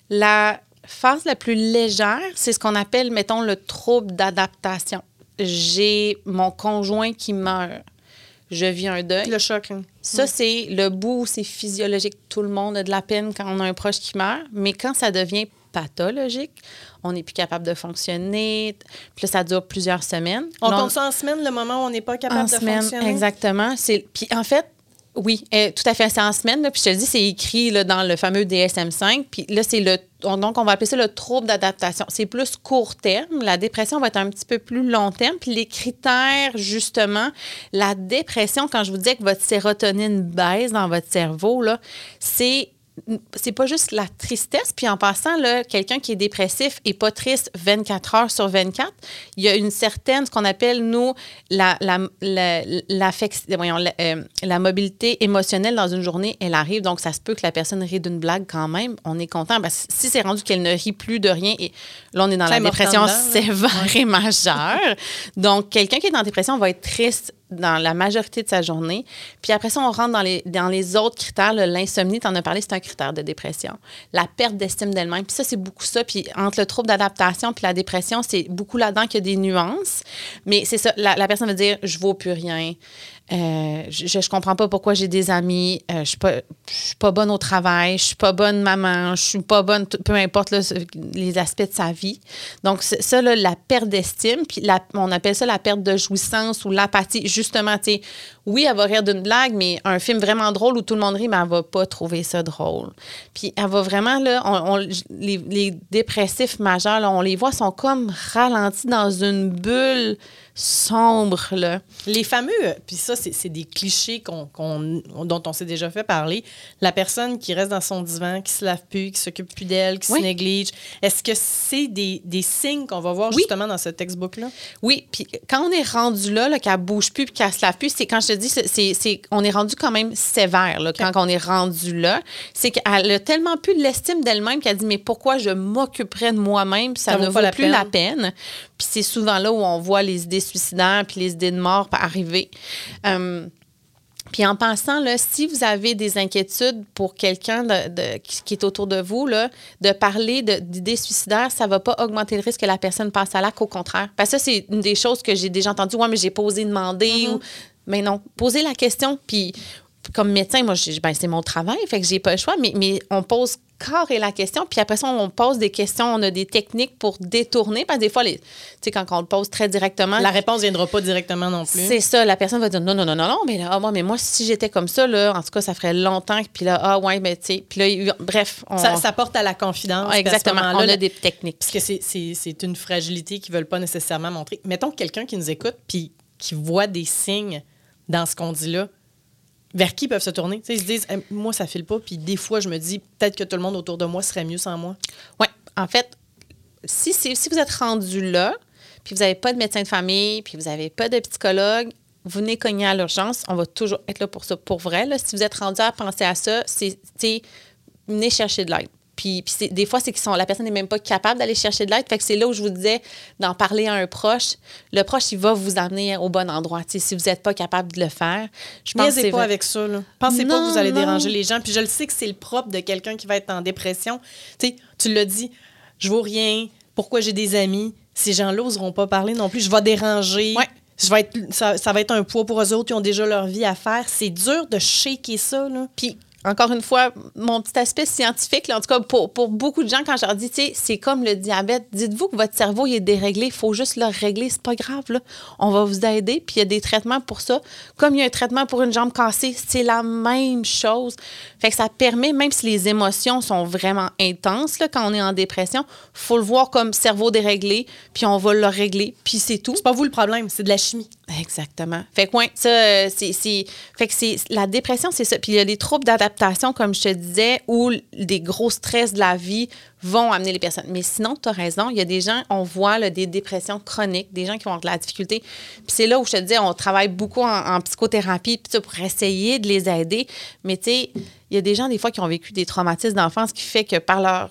La phase la plus légère, c'est ce qu'on appelle, mettons, le trouble d'adaptation. J'ai mon conjoint qui meurt. Je vis un deuil. Le choc. hein? Ça, c'est le bout où c'est physiologique. Tout le monde a de la peine quand on a un proche qui meurt. Mais quand ça devient pathologique, on n'est plus capable de fonctionner. Puis là, ça dure plusieurs semaines. On Là, compte ça en semaine, le moment où on n'est pas capable en de semaine, fonctionner? exactement. Puis en fait, oui, euh, tout à fait, c'est en semaine. puis je te dis, c'est écrit dans le fameux DSM-5. Puis là, c'est le on- donc on va appeler ça le trouble d'adaptation. C'est plus court terme. La dépression va être un petit peu plus long terme. Puis les critères, justement, la dépression, quand je vous disais que votre sérotonine baisse dans votre cerveau, c'est c'est pas juste la tristesse. Puis en passant, quelqu'un qui est dépressif et pas triste 24 heures sur 24, il y a une certaine, ce qu'on appelle, nous, la, la, la, l'affect- voyons, la, euh, la mobilité émotionnelle dans une journée, elle arrive. Donc, ça se peut que la personne rit d'une blague quand même. On est content. Que si c'est rendu qu'elle ne rit plus de rien, et là, on est dans la dépression sévère et majeure. Donc, quelqu'un qui est en dépression va être triste dans la majorité de sa journée. Puis après ça, on rentre dans les, dans les autres critères. L'insomnie, tu en as parlé, c'est un critère de dépression. La perte d'estime d'elle-même, puis ça, c'est beaucoup ça. Puis entre le trouble d'adaptation puis la dépression, c'est beaucoup là-dedans qu'il y a des nuances. Mais c'est ça, la, personne va dire, je vaux plus rien. Euh, je, je comprends pas pourquoi j'ai des amis. Euh, je suis pas, suis pas bonne au travail. Je suis pas bonne maman. Je suis pas bonne, peu importe là, les aspects de sa vie. Donc, ça, là, la perte d'estime, puis la- on appelle ça la perte de jouissance ou l'apathie. Justement, oui, elle va rire d'une blague, mais un film vraiment drôle où tout le monde rit, mais elle va pas trouver ça drôle. Puis elle va vraiment, là, on- les, dépressifs majeurs, on les voit, sont comme ralentis dans une bulle sombre, là. Les fameux, euh, puis ça, c'est des clichés qu'on, dont on s'est déjà fait parler. La personne qui reste dans son divan, qui se lave plus, qui s'occupe plus d'elle, qui Oui. se néglige. Est-ce que c'est des, des signes qu'on va voir Oui. justement dans ce textbook-là? Oui, puis quand on est rendu là, là qu'elle bouge plus puis qu'elle se lave plus, c'est quand je te dis, c'est, on est rendu quand même sévère là, quand on est rendu là. C'est qu'elle a tellement plus de l'estime d'elle-même qu'elle dit mais pourquoi je m'occuperais de moi-même? Ça, Ça ne vaut vaut pas la plus peine. la peine. Puis c'est souvent là où on voit les idées suicidaires puis les idées de mort arriver. Euh, puis en pensant, là, si vous avez des inquiétudes pour quelqu'un de, de- qui, est autour de vous, là, de parler d'idées suicidaires, ça ne va pas augmenter le risque que la personne passe à l'acte, au contraire. Parce que ça, c'est une des choses que j'ai déjà entendues. Ouais, mais j'ai pas osé demander. ou- Mais non, posez la question. Puis comme médecin, moi, ben, c'est mon travail, fait que j'ai pas le choix, mais, mais on pose carré la question, puis après ça, on pose des questions, on a des techniques pour détourner, parce que des fois, les- tu sais, quand on le pose très directement, La réponse viendra pas directement non plus. c'est ça, la personne va dire non, non, non, non, non, mais là, ah, moi, mais moi, si j'étais comme ça, là, en tout cas, ça ferait longtemps, puis là, ah, ouais, mais tu sais, puis là, bref, on, Ça, ça porte à la confidence. Ah, puis à ce exactement, on a des techniques. Parce que c'est- une fragilité qu'ils veulent pas nécessairement montrer. Mettons que quelqu'un qui nous écoute puis qui voit des signes dans ce qu'on dit là, vers qui peuvent se tourner? Ils se disent, moi, ça file pas, puis des fois, je me dis, peut-être que tout le monde autour de moi serait mieux sans moi. Oui, en fait, si, si, vous êtes rendu là, puis vous n'avez pas de médecin de famille, puis vous n'avez pas de psychologue, vous venez cogner à l'urgence, on va toujours être là pour ça. Pour vrai, si vous êtes rendu à penser à ça, c'est, venez chercher de l'aide. Puis, des fois, c'est que la personne n'est même pas capable d'aller chercher de l'aide. Fait que c'est là où je vous disais d'en parler à un proche. Le proche, il va vous amener au bon endroit. Si vous n'êtes pas capable de le faire, je pense que pas vrai. avec ça. Là. Pensez pas que vous allez non. déranger les gens. Puis je le sais que c'est le propre de quelqu'un qui va être en dépression. Tu sais, tu l'as dit, je vaux rien. Pourquoi j'ai des amis? Ces gens-là n'oseront pas parler non plus. Je vais déranger. Ouais. Je vais être, ça, ça va être un poids pour eux autres qui ont déjà leur vie à faire. C'est dur de shaker ça. Là. Puis, encore une fois, mon petit aspect scientifique, là, en tout cas, pour, beaucoup de gens, quand je leur dis, c'est comme le diabète, dites-vous que votre cerveau il est déréglé, il faut juste le régler, c'est pas grave. On va vous aider, puis il y a des traitements pour ça. Comme il y a un traitement pour une jambe cassée, c'est la même chose. Fait que ça permet, même si les émotions sont vraiment intenses, quand on est en dépression, faut le voir comme cerveau déréglé, puis on va le régler, puis c'est tout. C'est pas vous le problème, c'est de la chimie. Exactement. Fait que, ouais, ça, euh, c'est, c'est- fait que c'est, la dépression, c'est ça. Puis il y a des troubles d'adaptation, comme je te disais, où des gros stress de la vie vont amener les personnes. Mais sinon, tu as raison, il y a des gens, on voit là, des dépressions chroniques, des gens qui ont de la difficulté. Puis c'est là où je te disais, on travaille beaucoup en, en psychothérapie puis ça, pour essayer de les aider. Mais tu sais, il y a des gens, des fois, qui ont vécu des traumatismes d'enfance qui fait que par leur,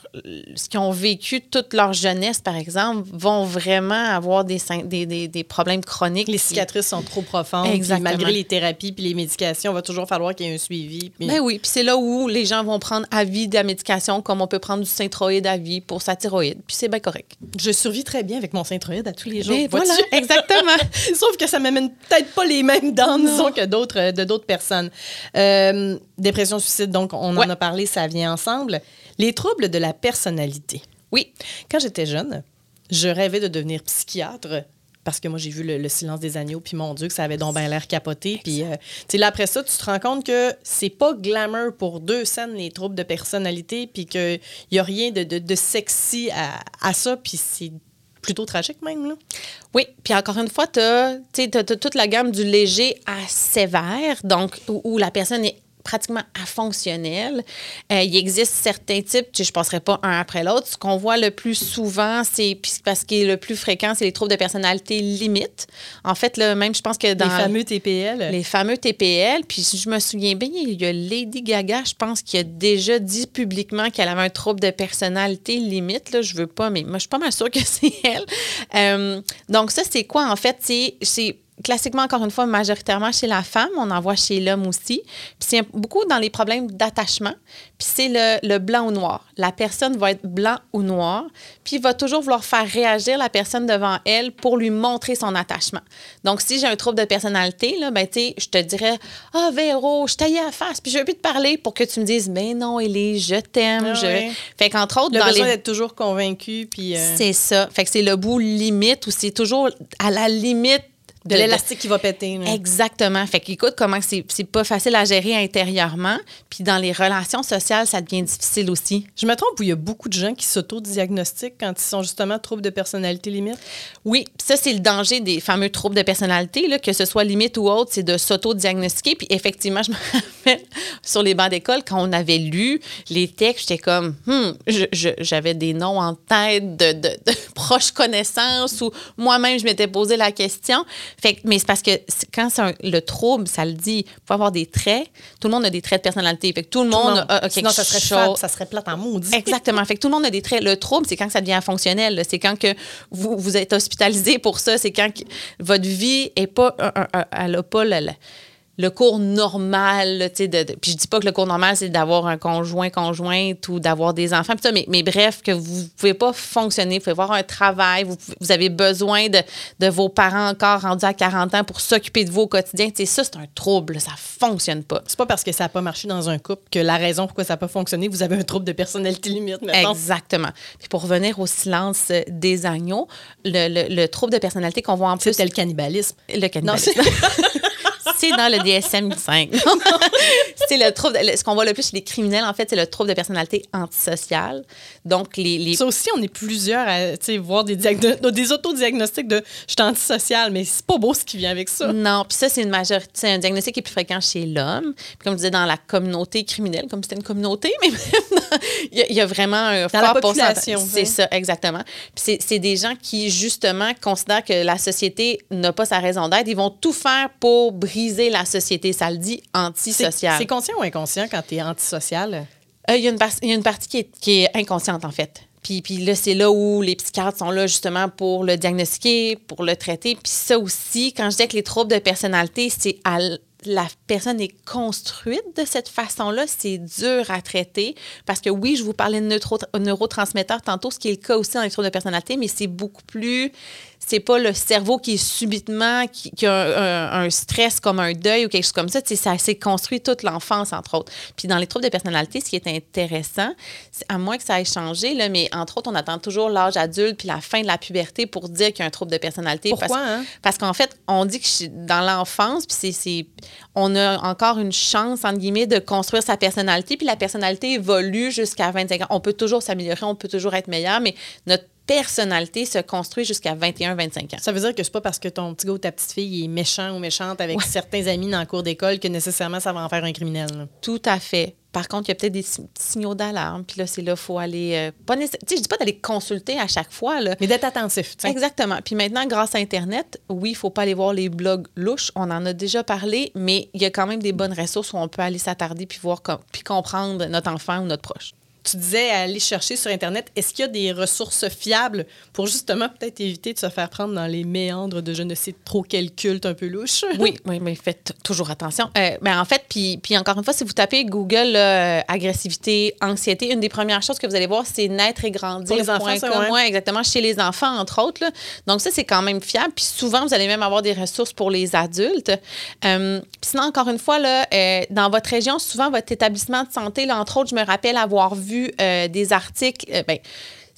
ce qu'ils ont vécu toute leur jeunesse, par exemple, vont vraiment avoir des, des, des, des problèmes chroniques. Les cicatrices sont trop profondes. Exactement. malgré les thérapies puis les médications, il va toujours falloir qu'il y ait un suivi. puis- Ben oui, puis c'est là où les gens vont prendre à vie de la médication, comme on peut prendre du synthroïde à vie pour sa thyroïde. Puis c'est bien correct. Je survis très bien avec mon synthroïde à tous les jours. Ben voilà, vois-tu? [LAUGHS] exactement. Sauf que ça m'amène peut-être pas les mêmes dents, disons, que d'autres, euh, de d'autres personnes. Euh, dépression, suicide, donc on en a parlé, ça vient ensemble. Les troubles de la personnalité. Oui, Quand j'étais jeune, je rêvais de devenir psychiatre. Parce que moi, j'ai vu le, Le silence des agneaux, puis mon Dieu, que ça avait donc bien l'air capoté. Puis, euh, tu sais, là, après ça, tu te rends compte que c'est pas glamour pour deux scènes, les troubles de personnalité, puis qu'il y a rien de, de- de sexy à, à ça, puis c'est plutôt tragique même, là. Oui, puis encore une fois, tu as, toute la gamme du léger à sévère, donc où, où la personne est pratiquement afonctionnelle. Euh, il existe certains types, je ne passerai pas un après l'autre. Ce qu'on voit le plus souvent, c'est parce qu'il est le plus fréquent, c'est les troubles de personnalité limite. En fait, là, même, je pense que dans les fameux TPL. les fameux TPL. Puis si je me souviens bien, il y a Lady Gaga, je pense, qui a déjà dit publiquement qu'elle avait un trouble de personnalité limite. Là, je veux pas, mais moi, je suis pas mal sûre que [LAUGHS] c'est elle. Euh, donc ça, c'est quoi en fait? C'est classiquement, encore une fois, majoritairement chez la femme. On en voit chez l'homme aussi. Puis c'est beaucoup dans les problèmes d'attachement. Puis c'est le, le blanc ou noir. La personne va être blanc ou noir, puis il va toujours vouloir faire réagir la personne devant elle pour lui montrer son attachement. Donc, si j'ai un trouble de personnalité, là, ben, tu je te dirais Ah, Véro, je taillais à la face, puis je veux plus te parler pour que tu me dises Mais non, Élie, je t'aime. Ah je... ouais. Fait qu'entre autres, Le dans besoin les. d'être toujours convaincu, puis euh, C'est ça. Fait que c'est le bout limite où c'est toujours à la limite de l'élastique qui va péter. là. Exactement. Fait qu'écoute, comment c'est c'est pas facile à gérer intérieurement. Puis dans les relations sociales, ça devient difficile aussi. Je me trompe où il y a beaucoup de gens qui s'auto-diagnostiquent quand ils sont justement troubles de personnalité limite? Oui, ça, c'est le danger des fameux troubles de personnalité, là, que ce soit limite ou autre, c'est de s'auto-diagnostiquer. Puis effectivement, je me [LAUGHS] rappelle sur les bancs d'école, quand on avait lu les textes, j'étais comme, Hmm, je- je- j'avais des noms en tête de, de- de [LAUGHS] proches connaissances ou moi-même, je m'étais posé la question. Fait que- mais c'est parce que quand c'est un- le trouble, ça le dit, il faut avoir des traits. Tout le monde a des traits de personnalité. Fait que tout le Tout monde a, a quelque Sinon, ça serait chose. fade, ça serait plate en maudit. Exactement. Fait que tout le monde a des traits. Le trouble, c'est quand ça devient fonctionnel. C'est quand que vous, vous êtes hospitalisé pour ça. C'est quand que votre vie est pas. elle a pas le, le- le cours normal. tu sais, de, de- puis je dis pas que le cours normal, c'est d'avoir un conjoint, conjointe ou d'avoir des enfants. ça, mais, mais bref, que vous pouvez pas fonctionner. Vous pouvez avoir un travail. Vous, vous avez besoin de, de vos parents encore rendus à 40 ans pour s'occuper de vous au quotidien. Tu sais, ça, c'est un trouble. Ça fonctionne pas. C'est pas parce que ça n'a pas marché dans un couple que la raison pourquoi ça n'a pas fonctionné, vous avez un trouble de personnalité limite. mettons. Exactement. Puis pour revenir au silence euh, des agneaux, le, le- le trouble de personnalité qu'on voit en plus. C'était le cannibalisme. Le cannibalisme. [LAUGHS] c'est dans le DSM-5. [LAUGHS] c'est le trouble. de- ce qu'on voit le plus chez les criminels, en fait, c'est le trouble de personnalité antisociale. Donc, les. les Ça aussi, on est plusieurs à voir des, des autodiagnostics de je suis antisocial, mais c'est pas beau ce qui vient avec ça. Non, puis ça, c'est une majorité. C'est un diagnostic qui est plus fréquent chez l'homme. Puis comme je disais, dans la communauté criminelle, comme c'était une communauté, mais même il y, a- il y a vraiment un Dans la fort population. C'est ça, exactement. Puis c'est- des gens qui, justement, considèrent que la société n'a pas sa raison d'être. Ils vont tout faire pour briser la société. Ça le dit antisocial. c'est conscient ou inconscient quand tu es antisocial? Euh, Il y, a une partie qui est, inconsciente, en fait. Puis, puis là, c'est là où les psychiatres sont là justement pour le diagnostiquer, pour le traiter. Puis ça aussi, quand je dis que les troubles de personnalité, c'est à la personne est construite de cette façon-là, c'est dur à traiter parce que oui, je vous parlais de neurotransmetteurs tantôt, ce qui est le cas aussi dans les troubles de personnalité, mais c'est beaucoup plus c'est pas le cerveau qui est subitement qui, qui a un, un- un stress comme un deuil ou quelque chose comme ça. Ça s'est construit toute l'enfance, entre autres. Puis dans les troubles de personnalité, ce qui est intéressant, c'est à moins que ça ait changé, là, mais entre autres, on attend toujours l'âge adulte puis la fin de la puberté pour dire qu'il y a un trouble de personnalité. Pourquoi, Parce, hein? parce qu'en fait, on dit que dans l'enfance, puis c'est, c'est- on a encore une chance, entre guillemets, de construire sa personnalité, puis la personnalité évolue jusqu'à 25 ans. On peut toujours s'améliorer, on peut toujours être meilleur, mais notre personnalité se construit jusqu'à 21-25 ans. Ça veut dire que c'est pas parce que ton petit gars ou ta petite fille est méchant ou méchante avec certains amis dans le cours d'école que nécessairement ça va en faire un criminel. là. Tout à fait. Par contre, il y a peut-être des si- signaux d'alarme. Puis là, c'est là, il faut aller. euh, pas je dis pas d'aller consulter à chaque fois. Là. Mais d'être attentif. Exactement. Puis maintenant, grâce à Internet, oui, il faut pas aller voir les blogs louches. On en a déjà parlé, mais il y a quand même des bonnes ressources où on peut aller s'attarder puis voir puis comprendre notre enfant ou notre proche. Tu disais aller chercher sur Internet, est-ce qu'il y a des ressources fiables pour justement peut-être éviter de se faire prendre dans les méandres de je ne sais trop quel culte un peu louche? [LAUGHS] Oui, oui, mais faites toujours attention. Euh, ben, en fait, puis, puis encore une fois, si vous tapez Google là, euh, agressivité, anxiété, une des premières choses que vous allez voir, c'est naître et grandir. Pour les enfants, ça, ouais. Ouais, exactement, chez les enfants, entre autres. là. Donc, ça, c'est quand même fiable. Puis souvent, vous allez même avoir des ressources pour les adultes. Euh, puis sinon, encore une fois, là, euh, dans votre région, souvent, votre établissement de santé, là, entre autres, je me rappelle avoir vu euh, des articles. euh, ben,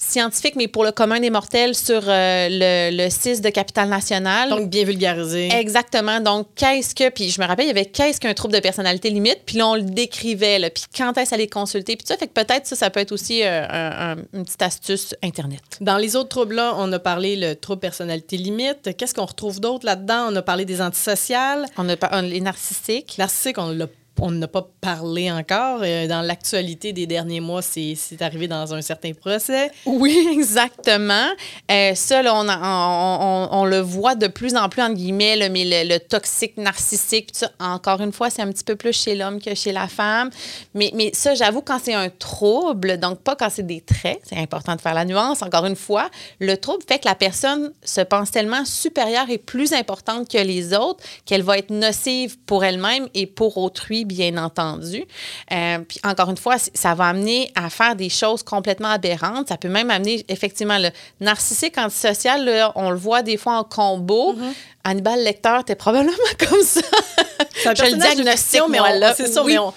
scientifiques, mais pour le commun des mortels sur euh, le, le CIS de Capitale-Nationale. Donc, bien vulgarisé. Exactement. Donc, qu'est-ce que. Puis, je me rappelle, il y avait qu'est-ce qu'un trouble de personnalité limite. Puis là, on le décrivait. Là, puis, quand est-ce à les consulter. Puis, tout ça. Fait que peut-être ça, ça peut être aussi un- un- une petite astuce Internet. Dans les autres troubles-là, on a parlé le trouble personnalité limite. Qu'est-ce qu'on retrouve d'autre là-dedans? On a parlé des antisociales. On a on- les narcissiques. Narcissique, on l'a on n'a pas parlé encore. Euh, Dans l'actualité des derniers mois, c'est arrivé dans un certain procès. Oui, [LAUGHS] exactement. Euh, ça, là, on, a- on, on- le voit de plus en plus, entre guillemets, mais le, toxique, narcissique, encore une fois, c'est un petit peu plus chez l'homme que chez la femme. Mais, mais ça, j'avoue, quand c'est un trouble, donc pas quand c'est des traits, c'est important de faire la nuance, encore une fois, le trouble fait que la personne se pense tellement supérieure et plus importante que les autres qu'elle va être nocive pour elle-même et pour autrui, bien entendu. Euh, puis encore une fois, ça va amener à faire des choses complètement aberrantes. Ça peut même amener, effectivement, le narcissique antisocial, là, on le voit des fois en combo. Hannibal Lecter, t'es probablement [LAUGHS] comme ça. C'est Je le diagnostique, mais on- là. c'est ça, Oui. mais on-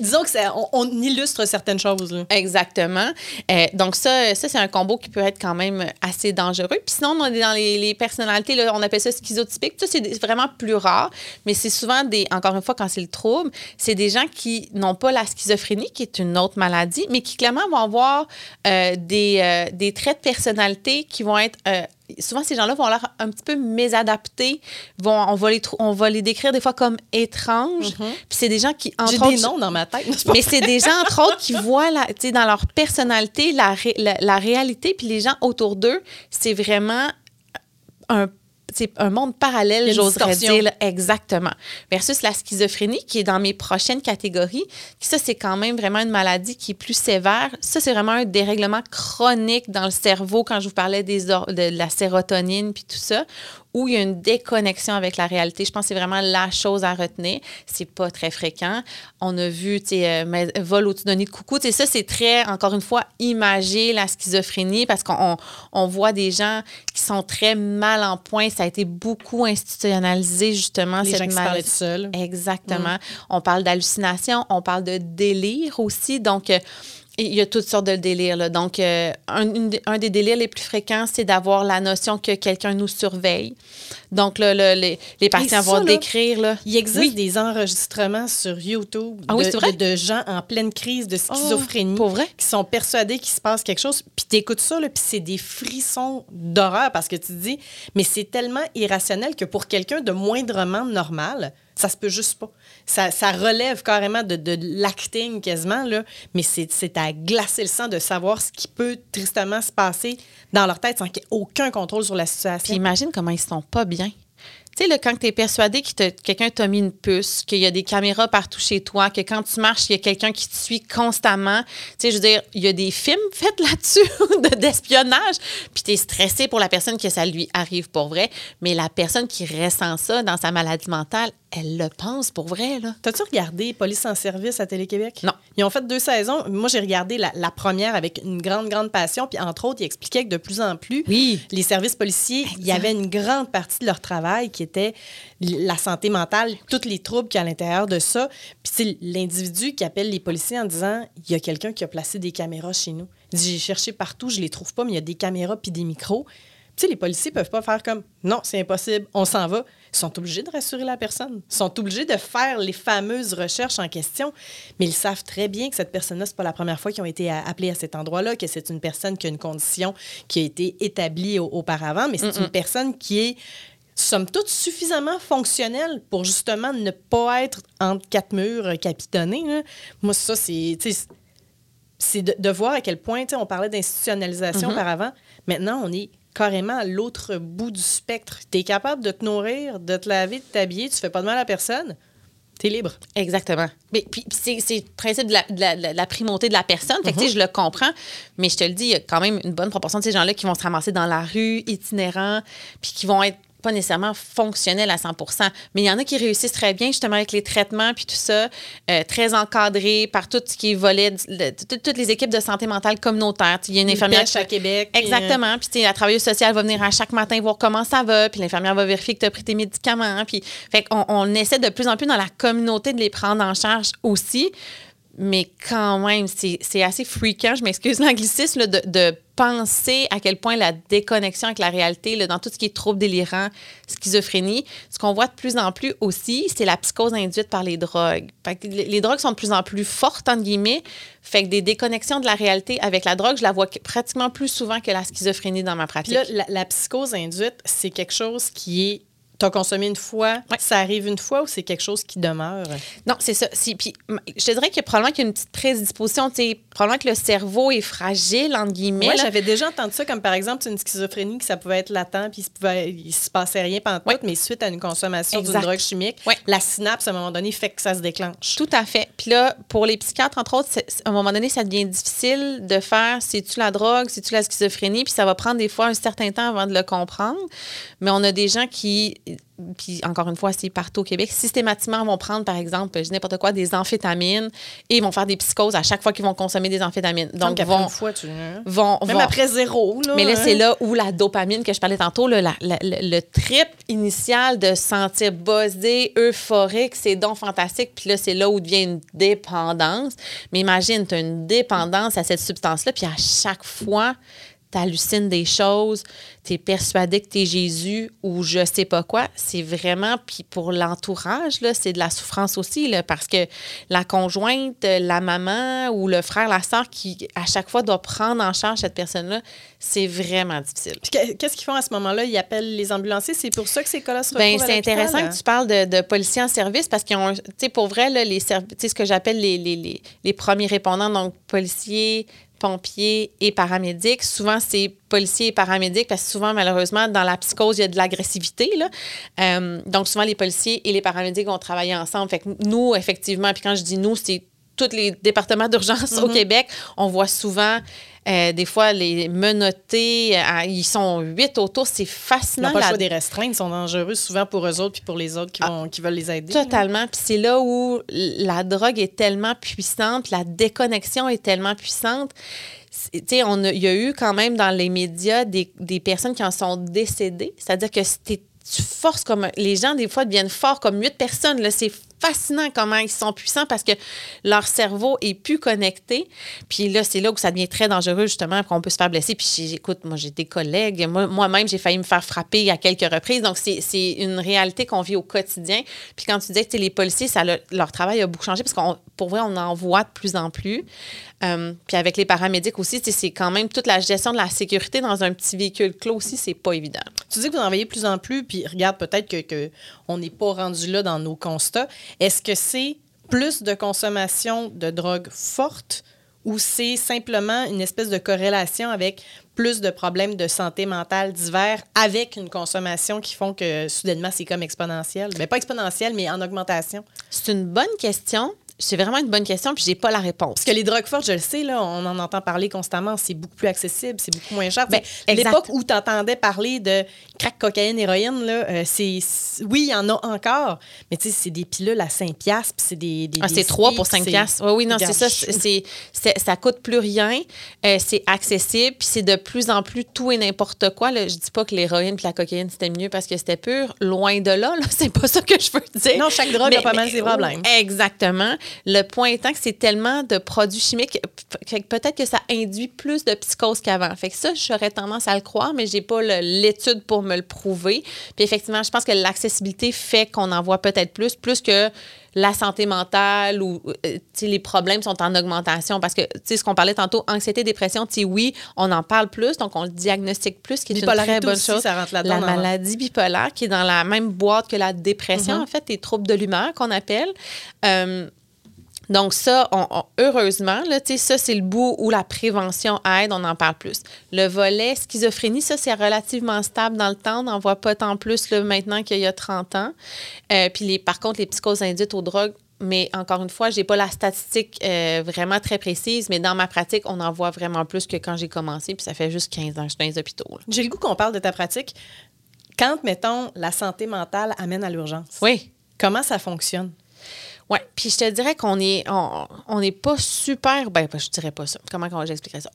disons que ça- on, on illustre certaines choses. là. Exactement. Euh, donc, ça, ça c'est un combo qui peut être quand même assez dangereux. Puis sinon, on est dans les, les personnalités, là, on appelle ça schizotypique. Ça, c'est vraiment plus rare, mais c'est souvent des, encore une fois, quand c'est le trouble, c'est des gens qui n'ont pas la schizophrénie, qui est une autre maladie, mais qui clairement vont avoir euh, des, euh, des traits de personnalité qui vont être. Souvent, ces gens-là vont l'air un petit peu mésadaptés. Vont, on, va les, on va les décrire des fois comme étranges. Puis c'est des gens qui, entre J'ai des noms dans ma tête. mais vrai. c'est des gens, entre autres, qui [LAUGHS] voient la, dans leur personnalité la, ré- la, la réalité, puis les gens autour d'eux, c'est vraiment un c'est un monde parallèle, j'oserais dire. là. Exactement. Versus la schizophrénie, qui est dans mes prochaines catégories. Ça, c'est quand même vraiment une maladie qui est plus sévère. Ça, c'est vraiment un dérèglement chronique dans le cerveau, quand je vous parlais des de la sérotonine puis tout ça, où il y a une déconnexion avec la réalité. Je pense que c'est vraiment la chose à retenir. C'est pas très fréquent. On a vu, tu sais, euh, vol au-dessus d'un nid de coucou. Tu sais, ça, c'est très, encore une fois, imagé, la schizophrénie, parce qu'on on- on voit des gens qui sont très mal en point. Ça a été beaucoup institutionnalisé, justement, Les cette gens qui se tout seuls. Exactement. On parle d'hallucination, on parle de délire aussi. Donc, euh, il y a toutes sortes de délires. là. Donc, euh, un, une des- un des délires les plus fréquents, c'est d'avoir la notion que quelqu'un nous surveille. Donc, là, le- les, les patients ça, vont décrire. Là, Il existe Oui. des enregistrements sur YouTube Ah de, vrai? de- de gens en pleine crise de schizophrénie pour vrai? qui sont persuadés qu'il se passe quelque chose. Puis t'écoutes ça, là, puis c'est des frissons d'horreur parce que tu te dis, mais c'est tellement irrationnel que pour quelqu'un de moindrement normal, ça se peut juste pas. Ça, relève carrément de, de l'acting quasiment, là, mais c'est à glacer le sang de savoir ce qui peut tristement se passer dans leur tête sans qu'il y ait aucun contrôle sur la Puis situation. imagine comment ils sont pas bien. Tu sais, quand tu es persuadé que quelqu'un t'a mis une puce, qu'il y a des caméras partout chez toi, que quand tu marches, il y a quelqu'un qui te suit constamment. Tu sais, je veux dire, il y a des films [LAUGHS] faits là-dessus de- d'espionnage. Puis tu es stressé pour la personne que ça lui arrive pour vrai. Mais la personne qui ressent ça dans sa maladie mentale, elle le pense pour vrai, là. T'as-tu regardé Police en service à Télé-Québec? Non. Ils ont fait deux saisons. Moi, j'ai regardé la, la première avec une grande, grande passion. Puis, entre autres, ils expliquaient que de plus en plus, Oui. les services policiers, il y avait une grande partie de leur travail qui était la santé mentale, tous les troubles qu'il y a à l'intérieur de ça. Puis, c'est l'individu qui appelle les policiers en disant il y a quelqu'un qui a placé des caméras chez nous. Il dit j'ai cherché partout, je les trouve pas, mais il y a des caméras puis des micros. Tu sais, les policiers peuvent pas faire comme non, c'est impossible, on s'en va. Ils sont obligés de rassurer la personne. Ils sont obligés de faire les fameuses recherches en question, mais ils savent très bien que cette personne-là, c'est pas la première fois qu'ils ont été appelés à cet endroit-là, que c'est une personne qui a une condition qui a été établie au- auparavant, mais c'est une personne qui est somme toute suffisamment fonctionnelle pour justement ne pas être entre quatre murs capitonnés. là. Moi, ça, c'est. c'est de, de voir à quel point, on parlait d'institutionnalisation auparavant. Maintenant, on est carrément à l'autre bout du spectre. Tu es capable de te nourrir, de te laver, de t'habiller, tu fais pas de mal à personne, tu es libre. Exactement. Mais puis, puis c'est, c'est le principe de la, de la- de la- de la primauté de la personne. Fait que, tu sais, je le comprends, mais je te le dis, il y a quand même une bonne proportion de ces gens-là qui vont se ramasser dans la rue, itinérants, puis qui vont être pas nécessairement fonctionnels à 100% Mais il y en a qui réussissent très bien, justement, avec les traitements, puis tout ça, euh, très encadrés par tout ce qui est volet, toutes les équipes de santé mentale communautaire. Il y a une infirmière à Québec, puis, Exactement. Puis, tu sais, la travailleuse sociale va venir à chaque matin voir comment ça va. Puis, l'infirmière va vérifier que tu as pris tes médicaments. Puis, fait qu'on on essaie de plus en plus dans la communauté de les prendre en charge aussi. Mais quand même, c'est assez fréquent, je m'excuse l'anglicisme, de, de penser à quel point la déconnexion avec la réalité, là, dans tout ce qui est trouble délirant, schizophrénie, ce qu'on voit de plus en plus aussi, c'est la psychose induite par les drogues. Les, drogues sont de plus en plus fortes, entre guillemets. Fait que des déconnexions de la réalité avec la drogue, je la vois que- pratiquement plus souvent que la schizophrénie dans ma pratique. là, la psychose induite, c'est quelque chose qui est. T'as consommé une fois, Ouais. ça arrive une fois ou c'est quelque chose qui demeure? Non, c'est ça. Puis, je te dirais que probablement qu'il y a une petite prédisposition. tu sais, Probablement que le cerveau est fragile, entre guillemets. Moi, j'avais déjà entendu ça, comme par exemple, une schizophrénie, que ça pouvait être latent, puis il il se passait rien pendant Ouais. tout, mais suite à une consommation d'une drogue chimique, la synapse, à un moment donné, fait que ça se déclenche. Tout à fait. Puis là, pour les psychiatres, entre autres, à un moment donné, ça devient difficile de faire c'est-tu la drogue, c'est-tu la schizophrénie, puis ça va prendre des fois un certain temps avant de le comprendre. Mais on a des gens qui, puis encore une fois, c'est partout au Québec, systématiquement vont prendre, par exemple, je n'importe quoi, des amphétamines et ils vont faire des psychoses à chaque fois qu'ils vont consommer des amphétamines. Donc, vont, une fois, tu... vont, Même vont- après zéro, là. mais là, hein? c'est là où la dopamine que je parlais tantôt, là, la- la- le, le trip initial de se sentir buzzé, euphorique, c'est donc fantastique. Puis là, c'est là où devient une dépendance. Mais imagine, tu as une dépendance à cette substance-là, puis à chaque fois, tu hallucines des choses, tu es persuadé que tu es Jésus ou je sais pas quoi. C'est vraiment, puis pour l'entourage, c'est de la souffrance aussi, là, parce que la conjointe, la maman ou le frère, la sœur qui, à chaque fois, doit prendre en charge cette personne-là, c'est vraiment difficile. Qu'est-ce qu'ils font à ce moment-là? Ils appellent les ambulanciers? C'est pour ça que ces cas-là se retrouvent Ben, c'est intéressant hein? que tu parles de, de policiers en service parce qu'ils ont, tu sais, pour vrai, là, les serv- tu sais, ce que j'appelle les, les, les, les premiers répondants, donc policiers, pompiers et paramédics. Souvent, c'est policiers et paramédics parce que souvent, malheureusement, dans la psychose, il y a de l'agressivité. Euh, donc, souvent, les policiers et les paramédics vont travailler ensemble. Fait que nous, effectivement, puis quand je dis nous, c'est tous les départements d'urgence au Québec. On voit souvent, euh, des fois, les menottés, euh, ils sont huit autour. C'est Ils fascinant. n'ont pas le choix des restreintes. Ils sont dangereux souvent pour eux autres puis pour les autres qui, Ah. vont, qui veulent les aider. Totalement. Puis c'est là où la drogue est tellement puissante, la déconnexion est tellement puissante. On a- il y a eu quand même dans les médias des, des personnes qui en sont décédées. C'est-à-dire que c'était- tu forces comme. Les gens, des fois, deviennent forts comme huit personnes. là. C'est fascinant comment ils sont puissants parce que leur cerveau est plus connecté. Puis là, c'est là où ça devient très dangereux, justement, qu'on peut se faire blesser. Puis écoute, moi, j'ai des collègues. Moi- Moi-même, j'ai failli me faire frapper à quelques reprises. Donc, c'est une réalité qu'on vit au quotidien. Puis quand tu disais que les policiers, leur travail a beaucoup changé parce qu'on, pour vrai, on en voit de plus en plus. Euh, puis avec les paramédics aussi, c'est quand même toute la gestion de la sécurité dans un petit véhicule clos aussi, c'est pas évident. Tu dis que vous en voyez de plus en plus, puis regarde, peut-être que, que on n'est pas rendu là dans nos constats. Est-ce que c'est plus de consommation de drogue forte ou c'est simplement une espèce de corrélation avec plus de problèmes de santé mentale divers avec une consommation qui font que soudainement c'est comme exponentiel? Mais pas exponentiel, mais en augmentation. C'est une bonne question. C'est vraiment une bonne question, puis j'ai pas la réponse. Parce que les drogues fortes, je le sais, là, on en entend parler constamment, c'est beaucoup plus accessible, c'est beaucoup moins cher. Ben. L'époque où tu entendais parler de crack, cocaïne, héroïne, là, euh, c'est, oui, il y en a encore, mais tu sais, c'est des pilules à 5 piastres, puis c'est des, des Ah, c'est 3 pour sticks, 5 c'est- piastres. Oui, oui, non, c'est ça. C'est, ça coûte plus rien. Euh, c'est accessible. Puis c'est de plus en plus tout et n'importe quoi. Là. Je dis pas que l'héroïne et la cocaïne, c'était mieux parce que c'était pur. Loin de là. là. [LAUGHS] C'est pas ça que je veux dire. Non, chaque drogue a pas mal ses problèmes. Exactement. Le point étant que c'est tellement de produits chimiques que peut-être que ça induit plus de psychose qu'avant. Fait que ça, j'aurais tendance à le croire, mais j'ai pas l'étude pour me le prouver. Puis effectivement, je pense que l'accessibilité fait qu'on en voit peut-être plus, plus que la santé mentale ou euh, les problèmes sont en augmentation parce que tu sais ce qu'on parlait tantôt anxiété dépression oui on en parle plus donc on le diagnostique plus qui est une très bonne aussi, chose ça rentre là-dedans, la maladie bipolaire qui est dans la même boîte que la dépression Mhm. en fait les troubles de l'humeur qu'on appelle Euh, donc ça, on- on- heureusement, là, tu sais, ça, c'est le bout où la prévention aide, on en parle plus. Le volet schizophrénie, ça, c'est relativement stable dans le temps. On n'en voit pas tant plus là, maintenant qu'il y a 30 ans. Euh, puis les, par contre, les psychoses induites aux drogues, mais encore une fois, j'ai pas la statistique euh, vraiment très précise, mais dans ma pratique, on en voit vraiment plus que quand j'ai commencé, puis ça fait juste 15 ans que je suis dans les hôpitaux. J'ai le goût qu'on parle de ta pratique. Quand, mettons, la santé mentale amène à l'urgence, Oui. comment ça fonctionne? Oui, puis je te dirais qu'on est on on n'est pas super ben je dirais pas ça. Comment j'expliquerais ça?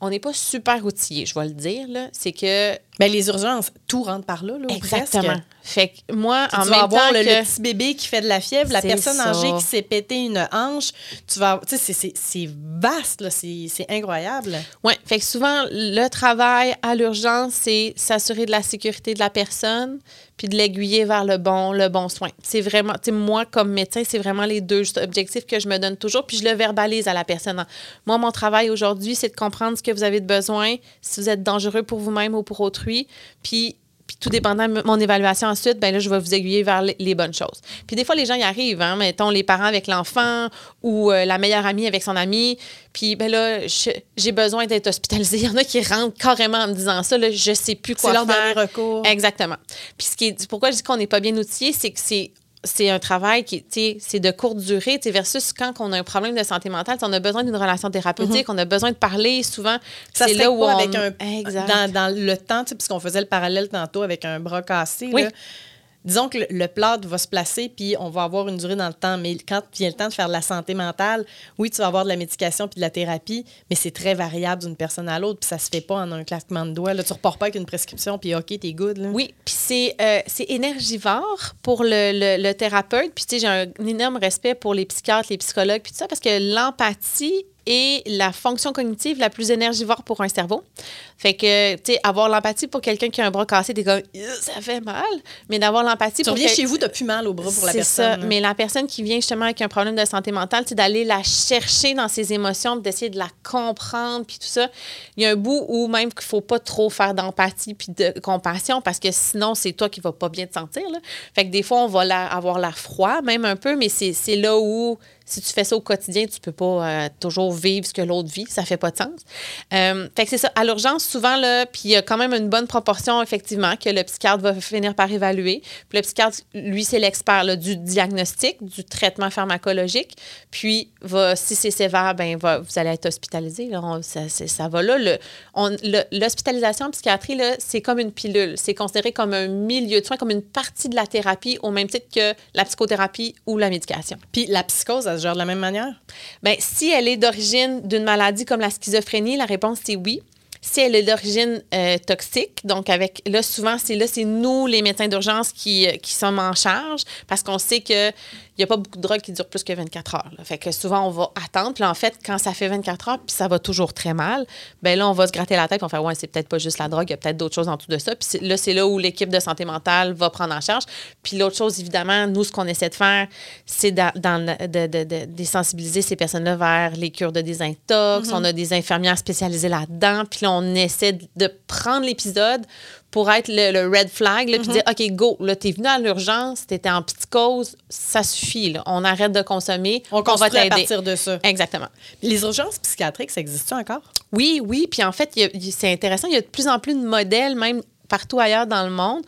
On n'est pas super outillé, je vais le dire là, c'est que Ben, les urgences, tout rentre par là, là exactement. presque. Fait que moi Tu en vas même avoir temps le, que le petit bébé qui fait de la fièvre, la personne ça. âgée qui s'est pété une hanche. Tu vas, tu sais, c'est- vaste, c'est incroyable. Oui, fait que souvent, le travail à l'urgence, c'est s'assurer de la sécurité de la personne puis de l'aiguiller vers le bon, le bon soin. C'est vraiment, tu moi, comme médecin, c'est vraiment les deux objectifs que je me donne toujours, puis je le verbalise à la personne. Moi, mon travail aujourd'hui, c'est de comprendre ce que vous avez de besoin, si vous êtes dangereux pour vous-même ou pour autrui, puis puis tout dépendant de mon évaluation ensuite, ben là, je vais vous aiguiller vers les, bonnes choses. Puis des fois, les gens y arrivent, hein, mettons les parents avec l'enfant ou euh, la meilleure amie avec son ami. Puis ben là, j'ai besoin d'être hospitalisée. [LAUGHS] Il y en a qui rentrent carrément en me disant ça, là, je sais plus quoi C'est leur faire. dernier recours. Exactement. Puis ce qui est, pourquoi je dis qu'on n'est pas bien outillé, c'est que c'est c'est un travail qui, tu sais, c'est de courte durée, tu sais, versus quand on a un problème de santé mentale, on a besoin d'une relation thérapeutique, on a besoin de parler souvent. Mhm. Ça c'est là où on... avec un Exact. dans, dans le temps, tu sais, puisqu'on faisait le parallèle tantôt avec un bras cassé. Oui. là. Disons que le, plâtre va se placer, puis on va avoir une durée dans le temps. Mais quand vient le temps de faire de la santé mentale, oui, tu vas avoir de la médication puis de la thérapie, mais c'est très variable d'une personne à l'autre, puis ça se fait pas en un claquement de doigts. Là, tu repars pas avec une prescription, puis OK, t'es good. Là. Oui, puis c'est euh, énergivore pour le thérapeute. Puis, tu sais, j'ai un, énorme respect pour les psychiatres, les psychologues, puis tout ça, parce que l'empathie est la fonction cognitive la plus énergivore pour un cerveau. Fait que, tu sais, avoir l'empathie pour quelqu'un qui a un bras cassé, t'es comme, ça fait mal. Mais d'avoir l'empathie Tu pour. reviens quel- chez vous, t'as plus mal au bras pour la c'est personne. ça. là. Mais la personne qui vient justement avec un problème de santé mentale, c'est d'aller la chercher dans ses émotions, d'essayer de la comprendre, puis tout ça. Il y a un bout où même qu'il faut pas trop faire d'empathie puis de compassion parce que sinon, c'est toi qui vas pas bien te sentir. Là. Fait que des fois, on va la- avoir l'air froid, même un peu, mais c'est c'est là où si tu fais ça au quotidien, tu peux pas euh, toujours vivre ce que l'autre vit. Ça fait pas de sens. Euh, fait que c'est ça. À l'urgence, souvent, là, puis il y a quand même une bonne proportion, effectivement, que le psychiatre va finir par évaluer. Puis le psychiatre, lui, c'est l'expert là, du diagnostic, du traitement pharmacologique. Puis, va, si c'est sévère, ben, va, vous allez être hospitalisé. Là, On- ça, ça va là. Le- L'hospitalisation en psychiatrie, là, c'est comme une pilule. C'est considéré comme un milieu de soins, comme une partie de la thérapie, au même titre que la psychothérapie ou la médication. Puis la psychose, de la même manière? Bien, si elle est d'origine d'une maladie comme la schizophrénie, la réponse c'est oui. Si elle est d'origine euh, toxique, donc avec là souvent c'est là c'est nous les médecins d'urgence qui, euh, qui sommes en charge parce qu'on sait que il n'y a pas beaucoup de drogues qui durent plus que 24 heures. là. Fait que souvent on va attendre. Puis en fait, quand ça fait 24 heures puis ça va toujours très mal, ben là on va se gratter la tête, puis on fait ouais c'est peut-être pas juste la drogue, il y a peut-être d'autres choses en dessous de ça. Puis là c'est là où l'équipe de santé mentale va prendre en charge. Puis l'autre chose évidemment, nous ce qu'on essaie de faire, c'est de, de, de- de sensibiliser ces personnes-là vers les cures de désintox. On a des infirmières spécialisées là-dedans. Puis là, on essaie de prendre l'épisode pour être le, le red flag, là, puis dire, OK, go, là, t'es venu à l'urgence, t'étais en petite cause, ça suffit, là. On arrête de consommer, On, on, va à partir de ça. Exactement. Les urgences psychiatriques, ça existe encore? Oui, oui. Puis en fait, c'est intéressant. Il y a de plus en plus de modèles, même partout ailleurs dans le monde,